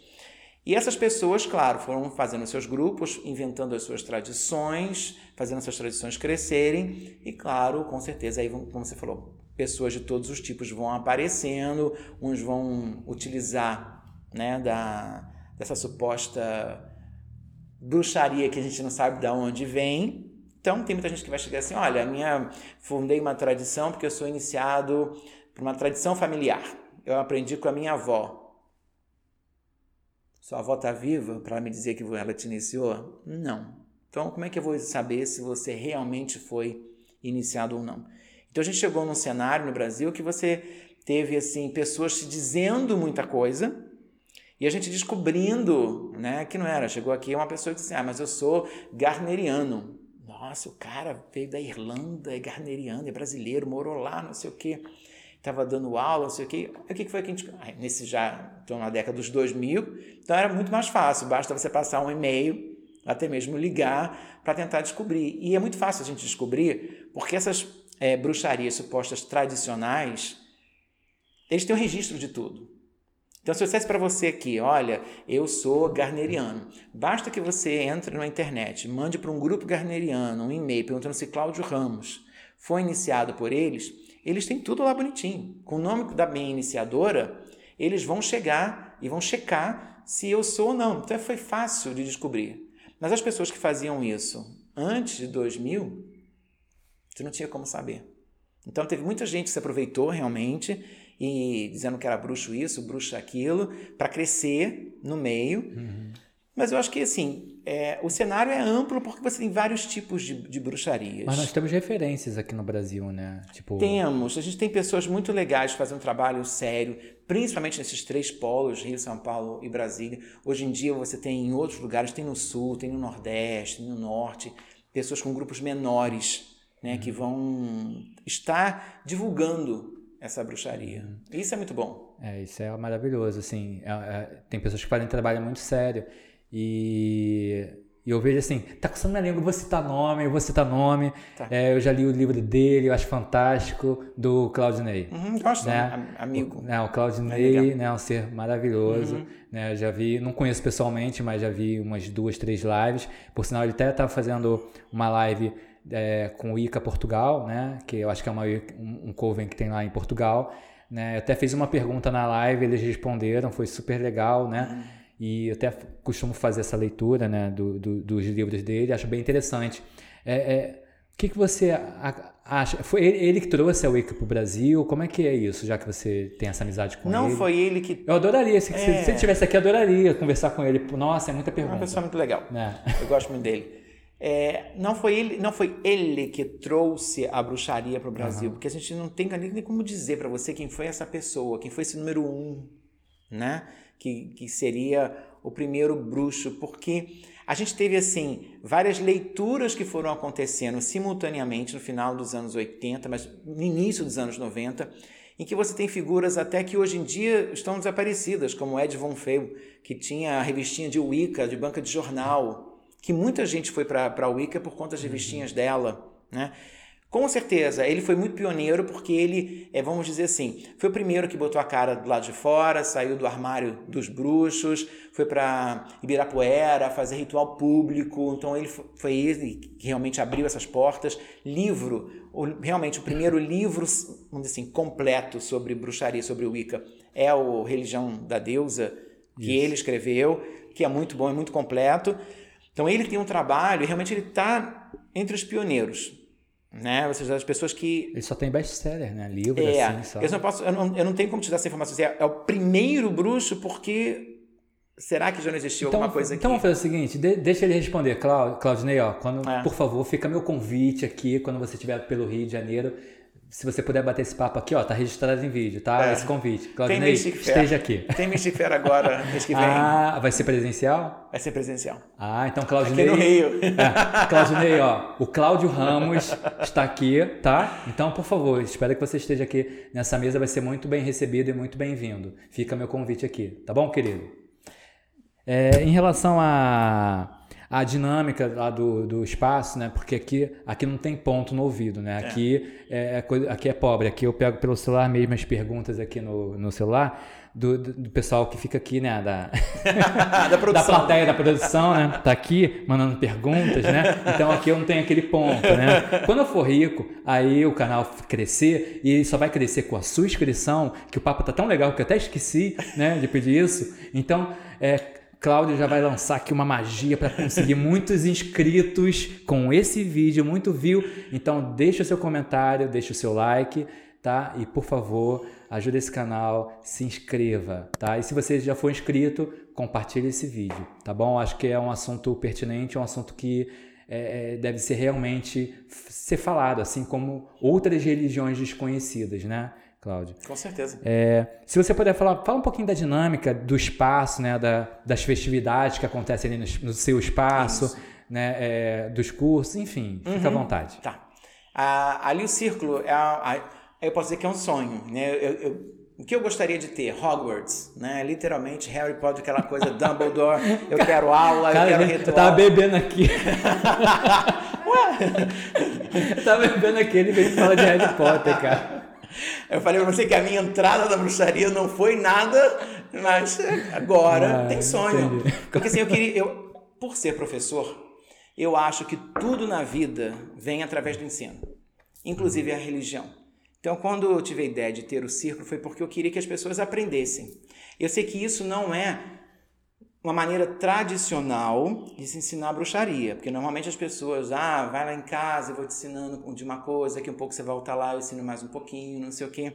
E essas pessoas, claro, foram fazendo seus grupos, inventando as suas tradições, fazendo essas tradições crescerem, e claro, com certeza, aí, como você falou, pessoas de todos os tipos vão aparecendo, uns vão utilizar né, da, dessa suposta bruxaria que a gente não sabe de onde vem, então, tem muita gente que vai chegar assim: olha, minha fundei uma tradição porque eu sou iniciado por uma tradição familiar. Eu aprendi com a minha avó. Sua avó está viva para me dizer que ela te iniciou? Não. Então, como é que eu vou saber se você realmente foi iniciado ou não? Então, a gente chegou num cenário no Brasil que você teve assim pessoas te dizendo muita coisa e a gente descobrindo né, que não era. Chegou aqui uma pessoa que disse: Ah, mas eu sou garneriano. Nossa, o cara veio da Irlanda, é garneriano, é brasileiro, morou lá, não sei o quê. Estava dando aula, não sei o quê. O que foi que a gente. Nesse já, então na década dos 2000, então era muito mais fácil, basta você passar um e-mail, até mesmo ligar, para tentar descobrir. E é muito fácil a gente descobrir, porque essas é, bruxarias supostas tradicionais, eles têm um registro de tudo. Então, se eu dissesse para você aqui, olha, eu sou garneriano, basta que você entre na internet, mande para um grupo garneriano um e-mail perguntando se Cláudio Ramos foi iniciado por eles, eles têm tudo lá bonitinho. Com o nome da minha iniciadora, eles vão chegar e vão checar se eu sou ou não. Então, foi fácil de descobrir. Mas as pessoas que faziam isso antes de 2000, você não tinha como saber. Então, teve muita gente que se aproveitou realmente e dizendo que era bruxo isso, bruxo aquilo, para crescer no meio. Uhum. Mas eu acho que assim, é, o cenário é amplo porque você tem vários tipos de, de, bruxarias. Mas nós temos referências aqui no Brasil, né? Tipo... Temos. A gente tem pessoas muito legais fazendo um trabalho sério, principalmente nesses três polos, Rio, São Paulo e Brasília. Hoje em dia você tem em outros lugares, tem no Sul, tem no Nordeste, tem no Norte, pessoas com grupos menores, né? Uhum. Que vão estar divulgando essa bruxaria. Isso é muito bom. É, isso é maravilhoso, assim. É, é, tem pessoas que fazem trabalho muito sério e e eu vejo assim, tá coçando minha língua, eu vou citar nome, eu vou citar nome. Tá. É, eu já li o livro dele, eu acho fantástico, do Claudinei. Uhum, gosto, né? amigo. O, né, o Claudinei é né, um ser maravilhoso. Uhum. Né, já vi, não conheço pessoalmente, mas já vi umas duas, três lives. Por sinal, ele até tá fazendo uma live é, com o ICA Portugal, né? Que eu acho que é uma, um, um coven que tem lá em Portugal. Né? Eu até fiz uma pergunta na live, eles responderam, foi super legal, né? Uhum e eu até costumo fazer essa leitura né, do, do, dos livros dele, acho bem interessante. É, é, o que, que você acha? Foi ele, que trouxe a Wicca para o Brasil? Como é que é isso, já que você tem essa amizade com Não ele? Não foi ele que. Eu adoraria, se, é... se, ele estivesse aqui, adoraria conversar com ele. Nossa, é muita pergunta. É uma pessoa muito legal. É. Eu gosto muito dele. É, não, foi ele, não foi ele que trouxe a bruxaria para o Brasil, uhum. porque a gente não tem nem como dizer para você quem foi essa pessoa, quem foi esse número um, né? que, que seria o primeiro bruxo, porque a gente teve assim várias leituras que foram acontecendo simultaneamente no final dos anos 80, mas no início dos anos 90, em que você tem figuras até que hoje em dia estão desaparecidas, como Ed Von Feu, que tinha a revistinha de Wicca, de banca de jornal, que muita gente foi para a Wicca por conta das revistinhas dela, né? Com certeza, ele foi muito pioneiro porque ele, é, vamos dizer assim, foi o primeiro que botou a cara do lado de fora, saiu do armário dos bruxos, foi para Ibirapuera fazer ritual público. Então ele foi ele que realmente abriu essas portas. Livro, realmente o primeiro livro, vamos dizer assim, completo sobre bruxaria, sobre o Wicca, é o Religião da Deusa que Isso. ele escreveu, que é muito bom, é muito completo. Então ele tem um trabalho, realmente ele está entre os pioneiros né? Ou seja, as pessoas que. Ele só tem best-seller, né? Livro é, assim, só. Eu não, posso, eu, não, eu não tenho como te dar essa informação. É, é o primeiro bruxo porque. Será que já não existiu então, alguma coisa então aqui? Então vamos fazer o seguinte, de, deixa ele responder. Claudinei, ó, quando, é. por favor, fica meu convite aqui, quando você estiver pelo Rio de Janeiro, se você puder bater esse papo aqui, ó, tá registrado em vídeo, tá? É. Esse convite. Claudinei, esteja aqui. Tem Mystic Fair agora, mês que vem. Ah, vai ser presencial? Vai ser presencial. Ah, então Claudinei... Aqui no Rio. É, Claudinei, ó, o Cláudio Ramos está aqui, tá? Então, por favor, espero que você esteja aqui nessa mesa, vai ser muito bem recebido e muito bem-vindo. Fica meu convite aqui, tá bom, querido? É, em relação a a dinâmica lá do, do espaço, né? Porque aqui, aqui não tem ponto no ouvido, né? Aqui é. é, aqui é pobre. Aqui eu pego pelo celular mesmo as perguntas aqui no, no celular do, do, do pessoal que fica aqui, né? Da, da, da plateia da produção, né? Tá aqui mandando perguntas, né? Então aqui eu não tenho aquele ponto, né? Quando eu for rico, aí o canal crescer e ele só vai crescer com a sua inscrição, que o papo tá tão legal que eu até esqueci, né? De pedir isso. Então, é Cláudio já vai lançar aqui uma magia para conseguir muitos inscritos com esse vídeo, muito view. Então deixa o seu comentário, deixa o seu like, tá? E por favor, ajude esse canal, se inscreva, tá? E se você já for inscrito, compartilhe esse vídeo, tá bom? Acho que é um assunto pertinente, um assunto que é, é deve ser realmente ser falado, assim como outras religiões desconhecidas, né? Cláudio. Com certeza. É, se você puder falar, fala um pouquinho da dinâmica do espaço, né, da, das festividades que acontecem ali no, no seu espaço, né, é, dos cursos, enfim, uhum. fica à vontade. Tá. Ah, ali o círculo, é a, a, eu posso dizer que é um sonho, né? Eu, eu, o que eu gostaria de ter? Hogwarts, né? Literalmente Harry Potter, aquela coisa Dumbledore. Eu quero aula, Cara, eu quero ritual. Eu tava bebendo aqui. Ué? eu tava bebendo aqui, ele veio falar de Harry Potter, cara. Eu falei pra você que a minha entrada na bruxaria não foi nada, mas agora ah, tem sonho. Entendi. Porque assim, eu queria. Eu, por ser professor, eu acho que tudo na vida vem através do ensino, inclusive a religião. Então, quando eu tive a ideia de ter o círculo, foi porque eu queria que as pessoas aprendessem. Eu sei que isso não é uma maneira tradicional de se ensinar a bruxaria, porque normalmente as pessoas, ah, vai lá em casa, eu vou te ensinando de uma coisa, daqui um pouco você volta lá, eu ensino mais um pouquinho, não sei o quê.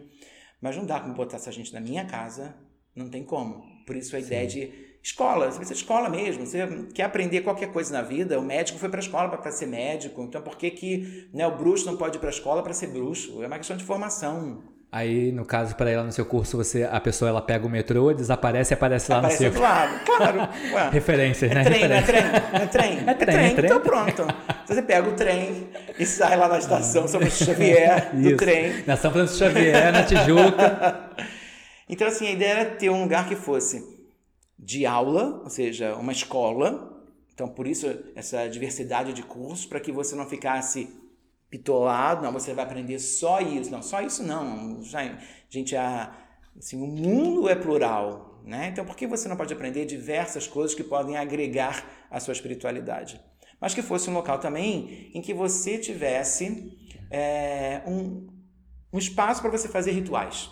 Mas não dá como botar essa gente na minha casa, não tem como. Por isso a Sim. ideia de escola, você precisa de escola mesmo, você quer aprender qualquer coisa na vida, o médico foi para a escola para ser médico, então por que que né, o bruxo não pode ir para a escola para ser bruxo? É uma questão de formação. Aí, no caso, para ir lá no seu curso, você, a pessoa ela pega o metrô, desaparece e aparece lá aparece no seu. claro. Ué. Referências, é né? Trem, Referências. é trem, é trem, é trem, é trem. Então pronto. Você pega o trem e sai lá na estação São Francisco Xavier do Isso. trem. Na São Francisco Xavier, na Tijuca. Então, assim, a ideia era ter um lugar que fosse de aula, ou seja, uma escola. Então, por isso, essa diversidade de cursos, para que você não ficasse pitolado, não, você vai aprender só isso. Não, só isso não. Já, gente, a, assim, o mundo é plural, né? Então, por que você não pode aprender diversas coisas que podem agregar a sua espiritualidade? Mas que fosse um local também em que você tivesse é, um, um espaço para você fazer rituais.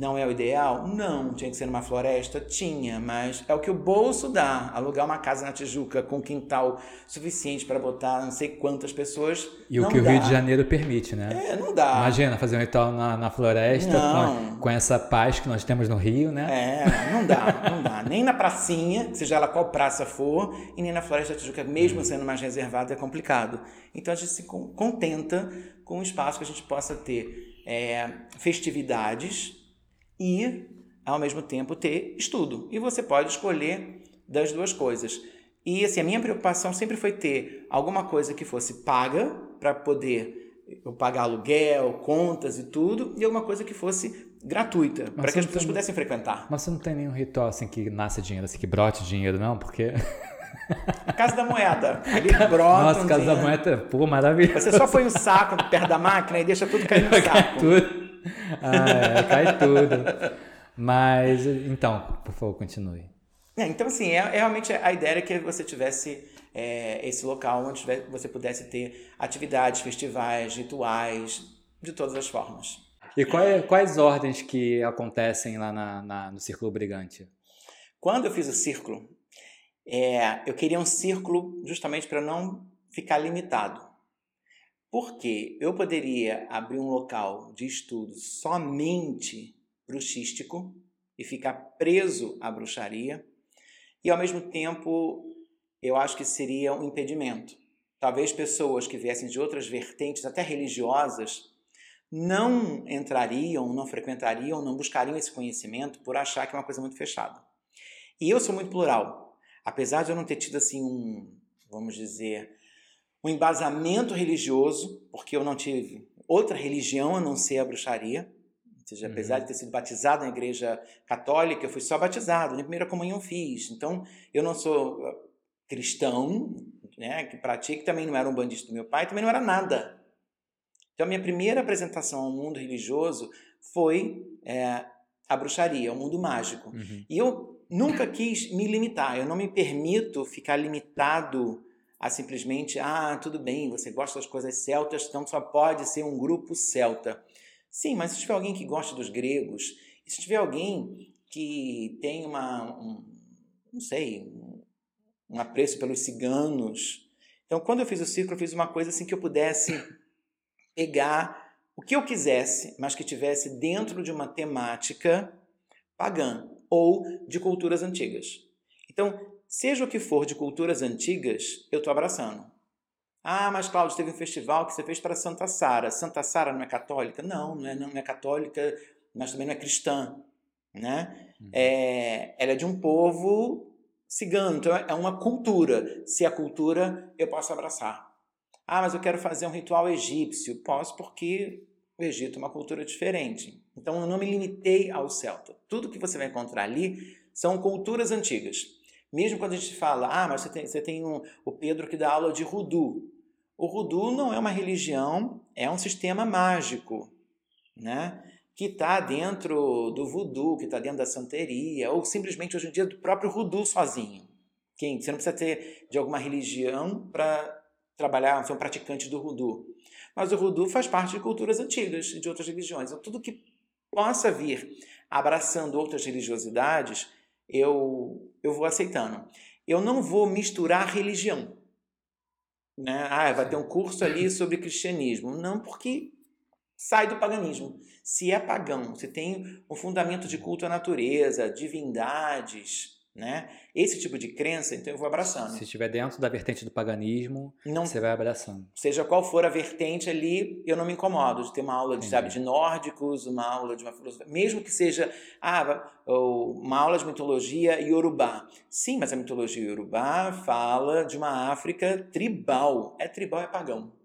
Não é o ideal? Não. Tinha que ser numa floresta? Tinha, mas é o que o bolso dá. Alugar uma casa na Tijuca com quintal suficiente para botar não sei quantas pessoas. E o que o dá. Rio de Janeiro permite, né? É, não dá. Imagina fazer um ritual na, na floresta com, com essa paz que nós temos no Rio, né? É, não dá, não dá. Nem na pracinha, seja ela qual praça for, e nem na Floresta da Tijuca, mesmo sendo mais reservado, é complicado. Então a gente se con- contenta com um espaço que a gente possa ter é, festividades e, ao mesmo tempo, ter estudo. E você pode escolher das duas coisas. E assim, a minha preocupação sempre foi ter alguma coisa que fosse paga para poder eu pagar aluguel, contas e tudo, e alguma coisa que fosse gratuita, para que as pessoas tem- pudessem frequentar. Mas você não tem nenhum ritual assim que nasce dinheiro, assim, que brote dinheiro, não? Porque. Casa da Moeda. Ali brota Nossa, um Casa da dinheiro. Moeda, pô, maravilhoso. Você só põe o saco perto da máquina e deixa tudo cair no saco. tudo. Ah, é, cai tudo. Mas, então, por favor, continue. É, então, assim, é, é realmente a ideia era que você tivesse é, esse local onde você pudesse ter atividades, festivais, rituais, de todas as formas. E quais, quais ordens que acontecem lá na, na- no Círculo Brigante? Quando eu fiz o círculo, é, eu queria um círculo justamente para não ficar limitado. Porque eu poderia abrir um local de estudo somente bruxístico e ficar preso à bruxaria, e ao mesmo tempo eu acho que seria um impedimento. Talvez pessoas que viessem de outras vertentes, até religiosas, não entrariam, não frequentariam, não buscariam esse conhecimento por achar que é uma coisa muito fechada. E eu sou muito plural. Apesar de eu não ter tido assim um, vamos dizer, um embasamento religioso, porque eu não tive outra religião a não ser a bruxaria. Ou seja, Uhum. apesar de ter sido batizado na igreja católica, eu fui só batizado, nem primeira comunhão fiz. Então, eu não sou uh, cristão, né, que pratica, também não era um bandista do meu pai, também não era nada. Então, a minha primeira apresentação ao mundo religioso foi é, a bruxaria, o mundo mágico. Uhum. E eu nunca quis me limitar, eu não me permito ficar limitado a simplesmente, ah, tudo bem, você gosta das coisas celtas, então só pode ser um grupo celta. Sim, mas se tiver alguém que gosta dos gregos, se tiver alguém que tem uma, um, não sei, um, apreço pelos ciganos. Então, quando eu fiz o círculo, eu fiz uma coisa assim que eu pudesse pegar o que eu quisesse, mas que tivesse dentro de uma temática pagã ou de culturas antigas. Então, seja o que for de culturas antigas, eu estou abraçando. Ah, mas Cláudio, teve um festival que você fez para Santa Sara. Santa Sara não é católica? Não, não é, não é católica, mas também não é cristã. Né? Uhum. É, ela é de um povo cigano, então é uma cultura. Se é cultura, eu posso abraçar. Ah, mas eu quero fazer um ritual egípcio. Posso, porque o Egito é uma cultura diferente. Então eu não me limitei ao celta. Tudo que você vai encontrar ali são culturas antigas. Mesmo quando a gente fala, ah, mas você tem, você tem um, o Pedro que dá aula de Rudu. O Rudu não é uma religião, é um sistema mágico, né? que está dentro do voodoo, que está dentro da santeria, ou simplesmente hoje em dia do próprio voodoo sozinho. Quem, você não precisa ter de alguma religião para trabalhar, ser um praticante do voodoo. Mas o voodoo faz parte de culturas antigas e de outras religiões. Então, tudo que possa vir abraçando outras religiosidades, eu, eu vou aceitando. Eu não vou misturar religião. Né? Ah, vai ter um curso ali sobre cristianismo. Não, porque sai do paganismo. Se é pagão, se tem um fundamento de culto à natureza, divindades, né? Esse tipo de crença, então eu vou abraçando. Se estiver dentro da vertente do paganismo, não, você vai abraçando. Seja qual for a vertente ali, eu não me incomodo de ter uma aula de, sabe, de nórdicos, uma aula de uma filosofia, mesmo que seja ah, uma aula de mitologia iorubá. Sim, mas a mitologia iorubá fala de uma África tribal. É tribal, é pagão.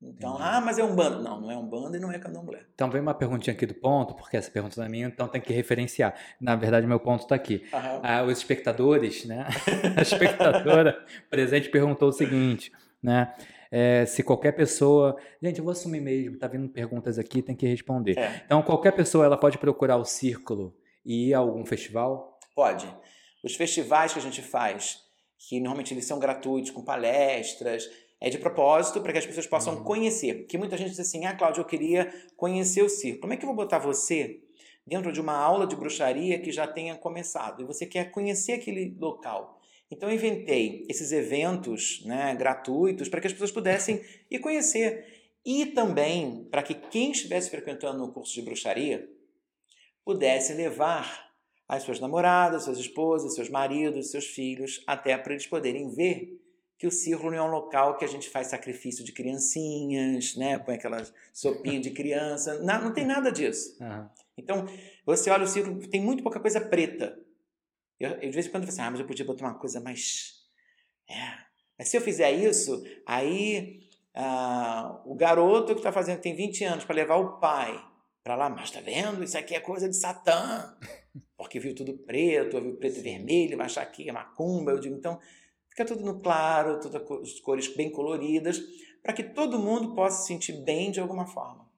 Então, Entendi. ah, mas é um bando. Não, não é um bando e não é candomblé. Então vem uma perguntinha aqui do ponto, porque essa pergunta não é minha, então tem que referenciar. Na verdade, meu ponto está aqui. Ah, os espectadores, né? A espectadora presente perguntou o seguinte, né? É, se qualquer pessoa. Gente, eu vou assumir mesmo, tá vindo perguntas aqui, tem que responder. É. Então, qualquer pessoa ela pode procurar o círculo e ir a algum festival? Pode. Os festivais que a gente faz, que normalmente eles são gratuitos, com palestras é de propósito para que as pessoas possam uhum. conhecer. Porque muita gente diz assim: ah, Cláudio, eu queria conhecer o circo. Como é que eu vou botar você dentro de uma aula de bruxaria que já tenha começado e você quer conhecer aquele local? Então eu inventei esses eventos né, gratuitos para que as pessoas pudessem ir conhecer. E também para que quem estivesse frequentando o curso de bruxaria pudesse levar as suas namoradas, suas esposas, seus maridos, seus filhos, até para eles poderem ver que o círculo é um local que a gente faz sacrifício de criancinhas, né? Põe aquela sopinha de criança. Não, não tem nada disso. Uhum. Então, você olha o círculo, tem muito pouca coisa preta. Eu, eu de vez em quando eu falo assim, ah, mas eu podia botar uma coisa mais... É. Mas se eu fizer isso, aí ah, o garoto que está fazendo, tem 20 anos, para levar o pai para lá, mas tá vendo? Isso aqui é coisa de Satã. Porque viu tudo preto, viu preto e vermelho, vai achar que é macumba. Eu digo, então Fica tudo no claro, todas as cores bem coloridas, para que todo mundo possa se sentir bem de alguma forma.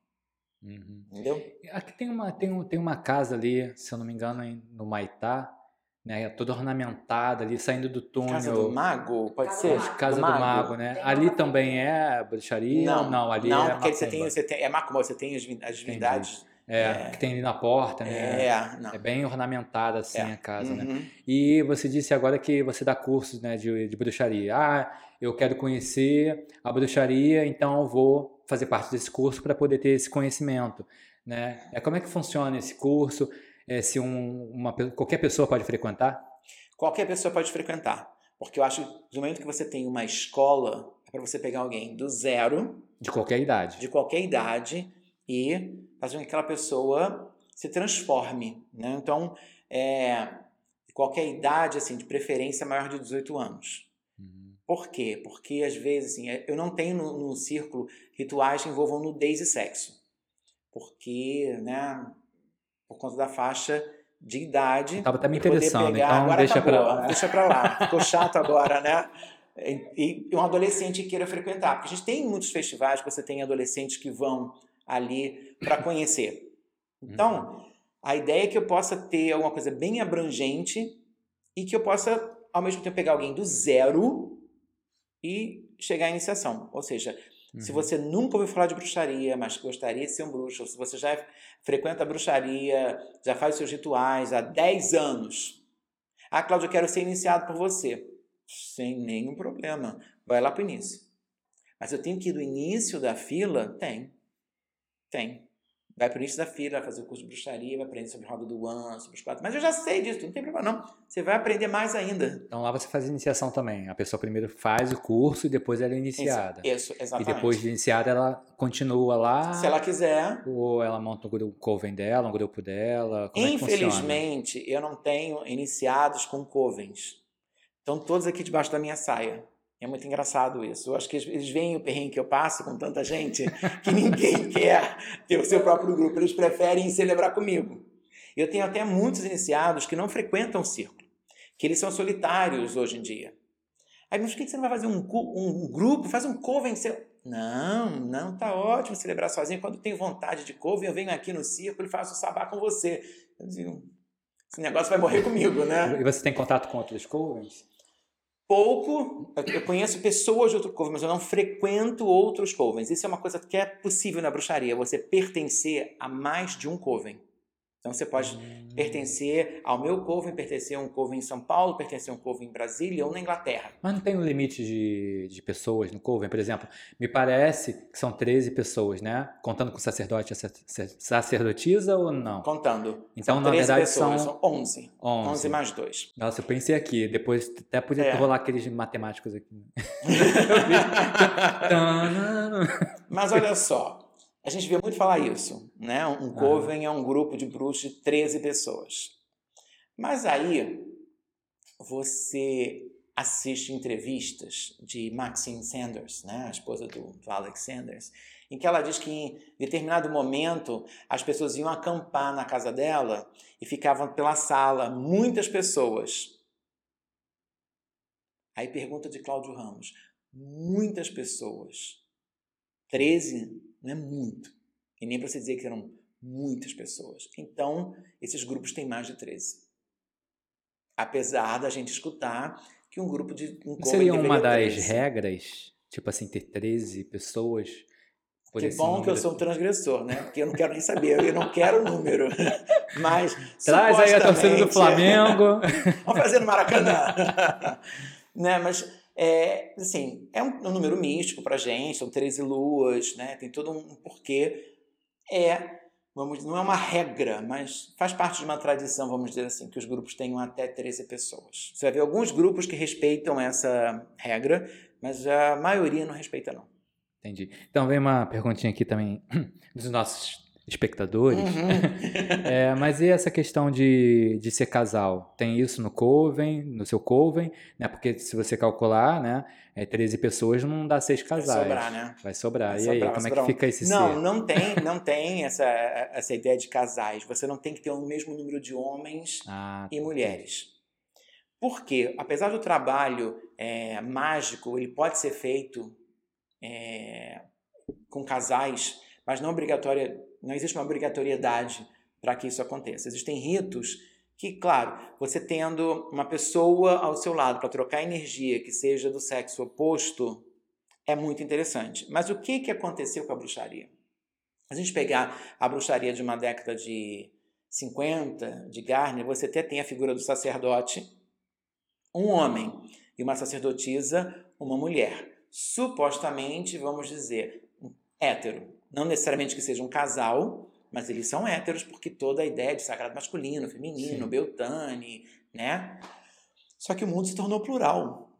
Uhum. Entendeu? Aqui tem uma, tem, tem uma casa ali, se eu não me engano, no Maitá, né, toda ornamentada ali, saindo do túnel. Casa do Mago, pode ser? Casa do, do Mago. Mago, né? Ali também é bruxaria? Não, não ali não, é porque você tem, você tem, é macumba, você tem as, as divindades é, é, que tem ali na porta, né? É, não. é bem ornamentada assim é. a casa, né? uhum. né? E você disse agora que você dá cursos né, de, de bruxaria. Ah, eu quero conhecer a bruxaria, então eu vou fazer parte desse curso para poder ter esse conhecimento, né? É, como é que funciona esse curso? É, se um, uma, qualquer pessoa pode frequentar? Qualquer pessoa pode frequentar. Porque eu acho que no momento que você tem uma escola, é para você pegar alguém do zero. De qualquer idade. De qualquer idade e fazer com que aquela pessoa se transforme. Né? Então, é, qualquer idade, assim, de preferência maior de 18 anos. Uhum. Por quê? Porque, às vezes, assim, eu não tenho no, no círculo rituais que envolvam nudez e sexo. Porque, né, por conta da faixa de idade. Estava até me interessando, pegar, então deixa para lá. Deixa para lá. Ficou chato agora, né? E, e um adolescente queira frequentar. Porque a gente tem muitos festivais que você tem adolescentes que vão ali para conhecer. Então, uhum. a ideia é que eu possa ter alguma coisa bem abrangente e que eu possa, ao mesmo tempo, pegar alguém do zero e chegar à iniciação. Ou seja, uhum. se você nunca ouviu falar de bruxaria, mas gostaria de ser um bruxo, ou se você já frequenta a bruxaria, já faz seus rituais há 10 anos. Ah, Cláudio, eu quero ser iniciado por você. Sem nenhum problema. Vai lá para o início. Mas eu tenho que ir do início da fila? Tem. Tem. Vai para o início da fila, vai fazer o curso de bruxaria, vai aprender sobre roda do One, sobre os quatro. Mas eu já sei disso, não tem problema não. Você vai aprender mais ainda. Então lá você faz a iniciação também. A pessoa primeiro faz o curso e depois ela é iniciada. Isso, isso exatamente. E depois de iniciada ela continua lá. Se ela quiser. Ou ela monta um grupo coven dela, um grupo dela. Como Infelizmente, é eu não tenho iniciados com covens. Estão todos aqui debaixo da minha saia. É muito engraçado isso. Eu acho que eles veem o perrengue que eu passo com tanta gente que ninguém quer ter o seu próprio grupo. Eles preferem celebrar comigo. Eu tenho até muitos iniciados que não frequentam o círculo, que eles são solitários hoje em dia. Aí, mas por que você não vai fazer um, um, grupo? Faz um coven seu. Não, não, tá ótimo celebrar sozinho. Quando tenho vontade de coven, eu venho aqui no círculo e faço sabá com você. Eu digo, esse negócio vai morrer comigo, né? E você tem contato com outros covens? Pouco, eu conheço pessoas de outro coven, mas eu não frequento outros covens. Isso é uma coisa que é possível na bruxaria, você pertencer a mais de um coven. Então você pode pertencer ao meu coven, pertencer a um coven em São Paulo, pertencer a um coven em Brasília ou na Inglaterra. Mas não tem um limite de, de pessoas no coven, por exemplo? Me parece que são 13 pessoas, né? Contando com sacerdote, sacerdotisa ou não? Contando. Então, são na verdade, pessoas, são... são 11. 11. 11 mais 2. Nossa, eu pensei aqui. Depois até podia é. rolar aqueles matemáticos aqui. Mas olha só. A gente vê muito falar isso, né? Um coven é um grupo de bruxos de 13 pessoas. Mas aí você assiste entrevistas de Maxine Sanders, né, a esposa do, do Alex Sanders, em que ela diz que em determinado momento as pessoas iam acampar na casa dela e ficavam pela sala, muitas pessoas. Aí pergunta de Cláudio Ramos, muitas pessoas. 13 não é muito. E nem para você dizer que eram muitas pessoas. Então, esses grupos têm mais de 13. Apesar da gente escutar que um grupo de. Um Seria uma das 13. regras, tipo assim, ter 13 pessoas? Que bom número. que eu sou um transgressor, né? Porque eu não quero nem saber, eu não quero o número. Mas. Traz aí a torcida do Flamengo. Vamos fazer no Maracanã. né? Mas é, assim, é um, um número místico para gente, são 13 luas, né? tem todo um porquê. É, vamos, não é uma regra, mas faz parte de uma tradição, vamos dizer assim, que os grupos tenham até 13 pessoas. Você vai ver alguns grupos que respeitam essa regra, mas a maioria não respeita, não. Entendi. Então, vem uma perguntinha aqui também dos nossos espectadores. Uhum. é, mas e essa questão de, de ser casal? Tem isso no Coven, no seu Coven, né? Porque se você calcular, né? É 13 pessoas não dá seis casais. Vai sobrar, né? Vai sobrar. Vai e sobrar, aí, como é que fica esse Não, ser? não tem, não tem essa, essa ideia de casais. Você não tem que ter o mesmo número de homens ah, e mulheres. Porque, apesar do trabalho é, mágico, ele pode ser feito é, com casais, mas não obrigatória não existe uma obrigatoriedade para que isso aconteça. Existem ritos que, claro, você tendo uma pessoa ao seu lado para trocar energia que seja do sexo oposto, é muito interessante. Mas o que, que aconteceu com a bruxaria? A gente pegar a bruxaria de uma década de 50, de Garner, você até tem a figura do sacerdote, um homem, e uma sacerdotisa, uma mulher. Supostamente, vamos dizer, hétero. Não necessariamente que seja um casal, mas eles são héteros porque toda a ideia de sagrado masculino, feminino, Sim. Beltane, né? Só que o mundo se tornou plural.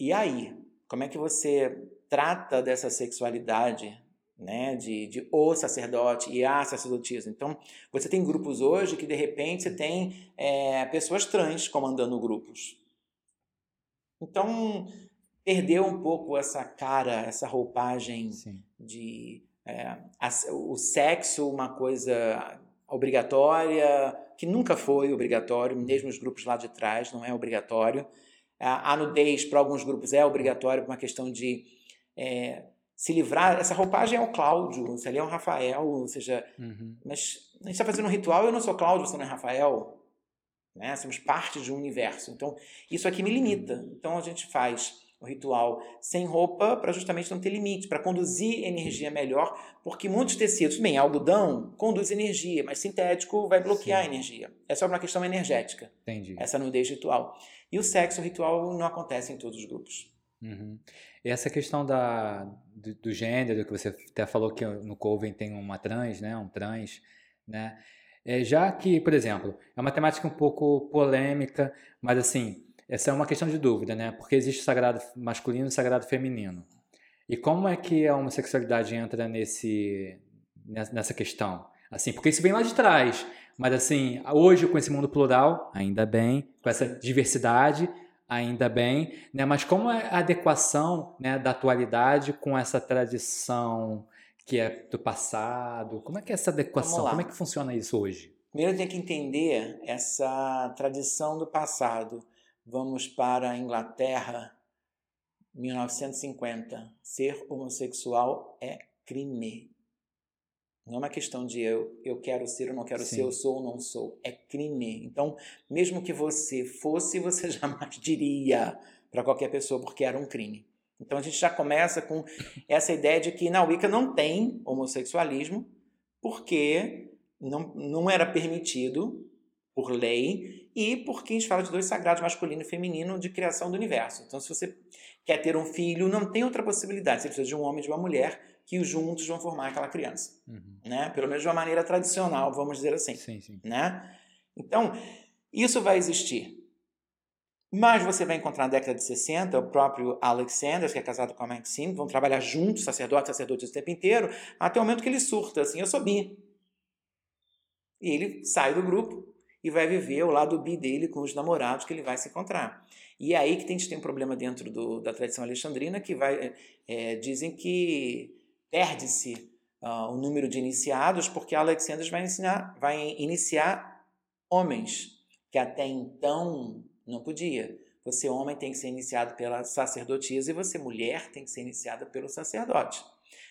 E aí, como é que você trata dessa sexualidade, né, de, de o sacerdote e a sacerdotisa? Então, você tem grupos hoje que de repente você tem é, pessoas trans comandando grupos. Então, perdeu um pouco essa cara, essa roupagem Sim. de é, a, o sexo uma coisa obrigatória, que nunca foi obrigatório, mesmo os grupos lá de trás, não é obrigatório. A, a nudez para alguns grupos é obrigatório por uma questão de é, se livrar. Essa roupagem é o Cláudio, se ali é o Rafael, ou seja, uhum. mas a gente está fazendo um ritual, eu não sou Cláudio, você não é Rafael. Né? Somos parte de um universo. Então, isso aqui me limita. Então, a gente faz o ritual sem roupa para justamente não ter limite, para conduzir energia melhor, porque muitos tecidos, bem, algodão conduz energia, mas sintético vai bloquear Sim. a energia. É só uma questão energética. Entendi. Essa nudez ritual. E o sexo ritual não acontece em todos os grupos. Uhum. E essa questão da, do, do, gênero, que você até falou que no Coven tem uma trans, né, um trans, né? É, já que, por exemplo, é uma temática um pouco polêmica, mas assim, essa é uma questão de dúvida, né? Porque existe sagrado masculino e sagrado feminino. E como é que a homossexualidade entra nesse, nessa questão? Assim, porque isso vem lá de trás. Mas assim, hoje com esse mundo plural, ainda bem, com essa diversidade, ainda bem, né? Mas como é a adequação né, da atualidade com essa tradição que é do passado? Como é que é essa adequação? Como é que funciona isso hoje? Primeiro tem que entender essa tradição do passado. Vamos para a Inglaterra, 1950. Ser homossexual é crime. Não é uma questão de eu, eu quero ser ou não quero Sim. ser, eu sou ou não sou. É crime. Então, mesmo que você fosse, você jamais diria para qualquer pessoa porque era um crime. Então a gente já começa com essa ideia de que na Wicca não tem homossexualismo, porque não, não era permitido por lei e porque a gente fala de dois sagrados, masculino e feminino, de criação do universo. Então, se você quer ter um filho, não tem outra possibilidade. Você precisa de um homem e de uma mulher que juntos vão formar aquela criança. Uhum. Né? Pelo menos de uma maneira tradicional, vamos dizer assim. Sim, sim. Né? Então, isso vai existir. Mas você vai encontrar na década de 60 o próprio Alex Sanders, que é casado com a Maxine, vão trabalhar juntos, sacerdote, sacerdote o tempo inteiro, até o momento que ele surta, assim, eu sou bi. E ele sai do grupo e vai viver o lado bi dele com os namorados que ele vai se encontrar. E é aí que a gente tem um problema dentro do, da tradição alexandrina, que vai, é, dizem que perde-se uh, o número de iniciados, porque Alexandre vai, ensinar, vai iniciar homens, que até então não podia. Você, homem, tem que ser iniciado pela sacerdotisa e você, mulher, tem que ser iniciada pelo sacerdote.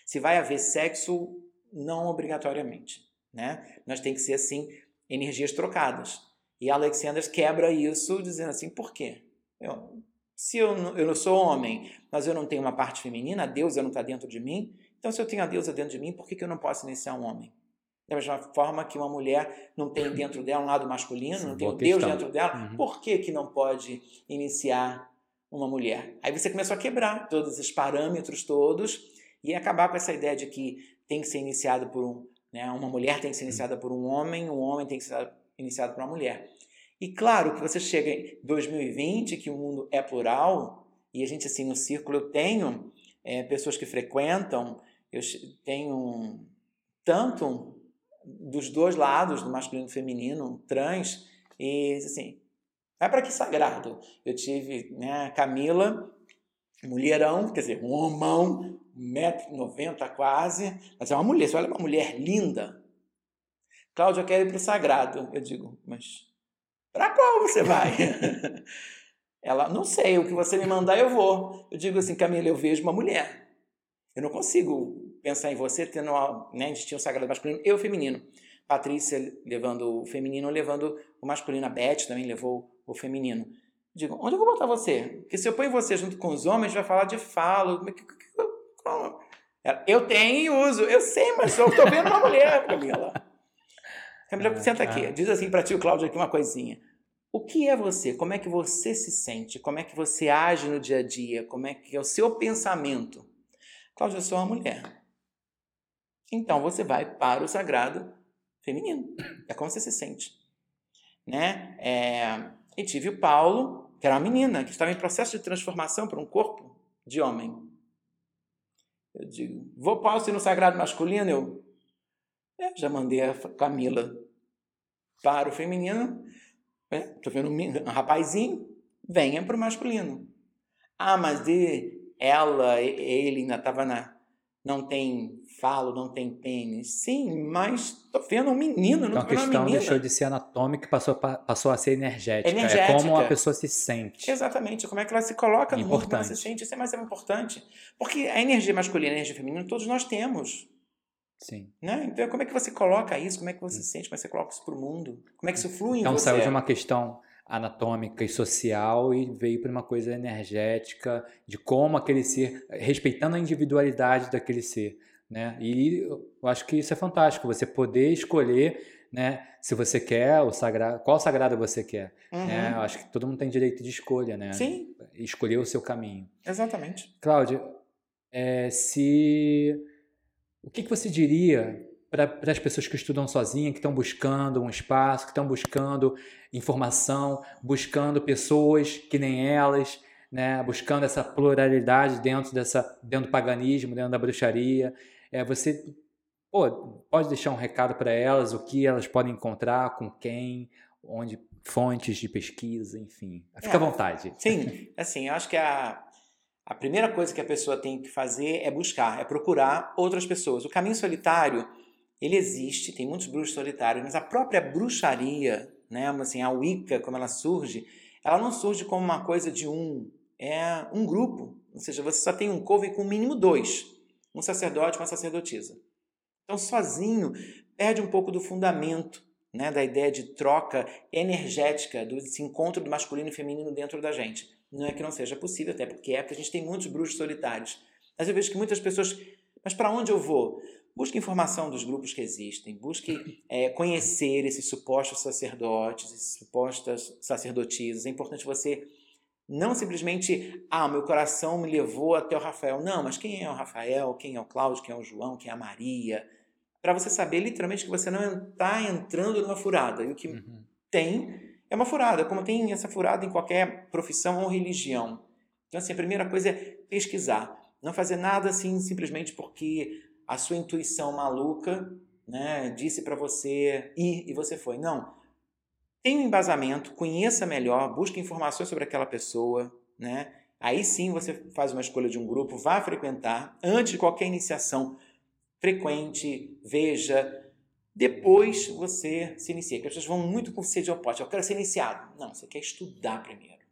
Se vai haver sexo, não obrigatoriamente. Né? Nós tem que ser assim, energias trocadas. E Alexandre quebra isso dizendo assim, por quê? Eu, se eu, eu não sou homem, mas eu não tenho uma parte feminina, a deusa não está dentro de mim, então se eu tenho a deusa dentro de mim, por que, que eu não posso iniciar um homem? Da mesma forma que uma mulher não tem dentro dela um lado masculino, Sim, não tem o Deus dentro dela, uhum. por que, que não pode iniciar uma mulher? Aí você começou a quebrar todos esses parâmetros todos e acabar com essa ideia de que tem que ser iniciado por um, né, uma mulher tem que ser iniciada por um homem, um homem tem que ser iniciado por uma mulher. E claro que você chega em 2020, que o mundo é plural, e a gente assim no círculo eu tenho é, pessoas que frequentam, eu tenho tanto dos dois lados, do masculino e do feminino, trans, e assim, vai para que sagrado? Eu tive né, Camila, mulherão, quer dizer, um homão, 1,90m quase, mas é uma mulher, você olha uma mulher linda. Cláudia, eu quero ir para o sagrado. Eu digo, mas para qual você vai? Ela, não sei, o que você me mandar eu vou. Eu digo assim, Camila, eu vejo uma mulher. Eu não consigo pensar em você tendo uma, né, a gente tinha o sagrado masculino e o feminino. Patrícia levando o feminino, levando o masculino. A Beth também levou o feminino. Digo, onde eu vou botar você? Porque se eu ponho você junto com os homens, vai falar de falo. Eu tenho e uso. Eu sei, mas eu estou vendo uma mulher, Camila. Camila, é, senta aqui. Diz assim para tio Cláudio aqui uma coisinha. O que é você? Como é que você se sente? Como é que você age no dia a dia? Como é que é o seu pensamento? Cláudia, eu sou uma mulher. Então você vai para o sagrado feminino. É como você se sente. Né? É... E tive o Paulo, que era uma menina, que estava em processo de transformação para um corpo de homem. Eu digo, vou ir no sagrado masculino? Eu é, já mandei a Camila para o feminino. Estou é, vendo um rapazinho, venha para o masculino. Ah, mas de ela, ele ainda estava na não tem falo, não tem pênis. Sim, mas tô vendo um menino, não então, tô vendo uma menina. A questão deixou de ser anatômica e passou, passou a ser energética. energética. É como a pessoa se sente. Exatamente, como é que ela se coloca no mundo, como ela se sente. Isso é mais importante. Porque a energia masculina e a energia feminina todos nós temos. Sim. Né? Então, como é que você coloca isso? Como é que você se sente? Como é que você coloca isso para o mundo? Como é que isso flui então, em você? Então, saiu de uma questão anatômica e social e veio para uma coisa energética de como aquele ser, respeitando a individualidade daquele ser, né? E eu acho que isso é fantástico, você poder escolher, né? Se você quer o sagrado, qual sagrado você quer, né? uhum. né? Eu acho que todo mundo tem direito de escolha, né? Sim. Escolher o seu caminho. Exatamente. Cláudia, é, se o que, que você diria para as pessoas que estudam sozinhas, que estão buscando um espaço, que estão buscando informação, buscando pessoas que nem elas, né? buscando essa pluralidade dentro, dessa, dentro do paganismo, dentro da bruxaria. É, você pô, pode deixar um recado para elas, o que elas podem encontrar, com quem, onde, fontes de pesquisa, enfim. Fica é, à vontade. Sim, assim, eu acho que a, a primeira coisa que a pessoa tem que fazer é buscar, é procurar outras pessoas. O caminho solitário ele existe, tem muitos bruxos solitários, mas a própria bruxaria, né, assim, a Wicca, como ela surge, ela não surge como uma coisa de um, é um grupo. Ou seja, você só tem um coven com mínimo dois, um sacerdote e uma sacerdotisa. Então, sozinho, perde um pouco do fundamento, né, da ideia de troca energética, desse encontro do masculino e feminino dentro da gente. Não é que não seja possível, até porque é, porque a gente tem muitos bruxos solitários. Mas eu vejo que muitas pessoas, mas para onde eu vou? Busque informação dos grupos que existem, busque é, conhecer esses supostos sacerdotes, esses supostas sacerdotisas. É importante você não simplesmente, ah, meu coração me levou até o Rafael. Não, mas quem é o Rafael? Quem é o Cláudio? Quem é o João? Quem é a Maria? Para você saber literalmente que você não está entrando numa furada. E o que uhum. tem é uma furada, como tem essa furada em qualquer profissão ou religião. Então, assim, a primeira coisa é pesquisar. Não fazer nada assim simplesmente porque a sua intuição maluca né, disse para você ir e você foi. Não tenha um embasamento, conheça melhor, busque informações sobre aquela pessoa, né? Aí sim você faz uma escolha de um grupo, vá frequentar antes de qualquer iniciação. Frequente, veja, depois você se inicia. Porque as pessoas vão muito com sede ao pote. Eu quero ser iniciado. Não, você quer estudar primeiro.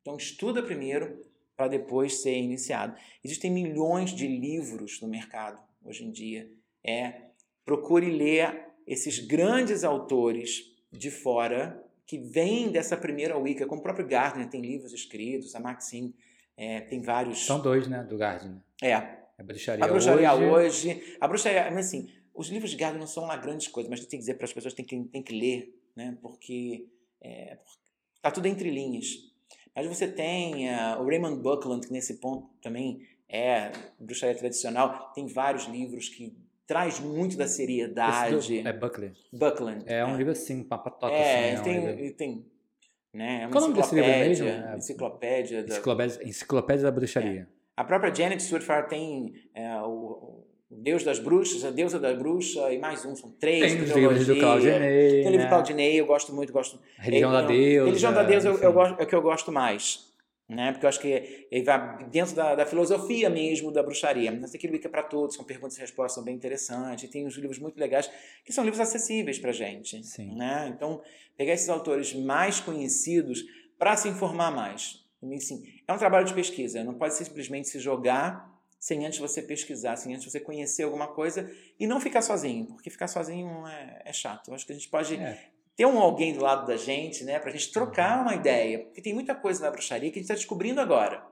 Então estuda primeiro para depois ser iniciado. Existem milhões de livros no mercado hoje em dia. É, procure ler esses grandes autores de fora que vem dessa primeira Wicca, como o próprio Gardner tem livros escritos, a Maxine é, tem vários. São dois, né, do Gardner. É. A bruxaria, a bruxaria hoje. hoje. A bruxaria, mas assim, os livros de Gardner não são lá grandes coisas, mas tem que dizer para as pessoas tem que tem que ler, né, porque é, tá tudo entre linhas. Mas você tem uh, o Raymond Buckland, que nesse ponto também é bruxaria tradicional, tem vários livros que traz muito da seriedade. É Buckland. Buckland. É, é, um livro assim, uma patota. É, assim, tem, é um tem né, é uma Qual enciclopédia, mesmo? É, enciclopédia, da, enciclopédia, enciclopédia da bruxaria. É. A própria Janet Stewart tem é, o, o, Deus das Bruxas, a Deusa da Bruxa e mais um, são três. Tem os livros do Claudinei. Tem o livro do né? Claudinei, eu gosto muito, gosto. Religião da Deusa. Religião da Deusa eu, eu gosto, é o que eu gosto mais né? Porque eu acho que ele vai dentro da, da filosofia mesmo da bruxaria. Mas aquele Wicca para todos, com perguntas e respostas são bem interessantes. E tem uns livros muito legais que são livros acessíveis para gente, Sim. né? Então, pegar esses autores mais conhecidos para se informar mais. Assim, é um trabalho de pesquisa. Não pode simplesmente se jogar sem antes você pesquisar, sem antes você conhecer alguma coisa e não ficar sozinho, porque ficar sozinho é, é chato. Eu acho que a gente pode é ter um alguém do lado da gente, né, pra gente trocar uhum. uma ideia, porque tem muita coisa na bruxaria que a gente está descobrindo agora.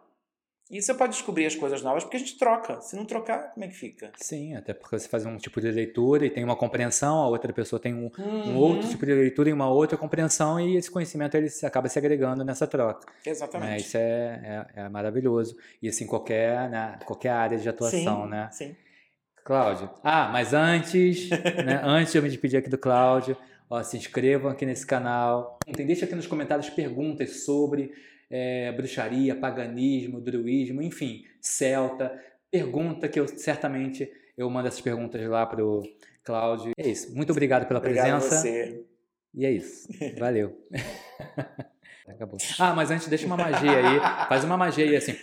E você pode descobrir as coisas novas porque a gente troca. Se não trocar, como é que fica? Sim, até porque você faz um tipo de leitura e tem uma compreensão, a outra pessoa tem um, uhum. um outro tipo de leitura e uma outra compreensão, e esse conhecimento ele acaba se agregando nessa troca. Exatamente. Né? Isso é, é, é, maravilhoso. E assim, qualquer, né, qualquer área de atuação, sim, né? Sim. Cláudio. Ah, mas antes, né, antes de eu me despedir aqui do Cláudio, Ó, se inscrevam aqui nesse canal. Tem, deixa aqui nos comentários perguntas sobre é, bruxaria, paganismo, druismo, enfim, celta. Pergunta que eu certamente eu mando essas perguntas lá pro Cláudio. É isso. Muito obrigado pela obrigado presença. Você. E é isso. Valeu. Acabou. Ah, mas antes deixa uma magia aí. Faz uma magia aí assim.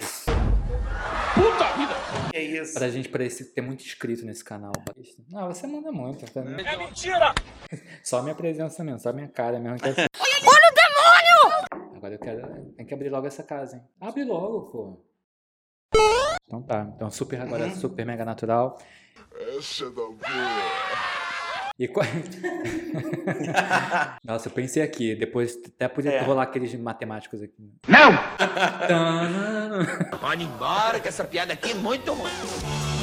Vida! É isso. Pra gente parecer ter muito inscrito nesse canal. Ah, você manda muito. Tá é mentira! Só minha presença mesmo, só minha cara mesmo. Que é assim. Olha o demônio! Agora eu quero. Tem que abrir logo essa casa, hein? Abre logo, pô. Então tá. Então super agora, uhum. super mega natural. Essa é da boa. E qual... Nossa, eu pensei aqui, depois até podia é. rolar aqueles matemáticos aqui. Não! Pode embora, que essa piada aqui é muito ruim.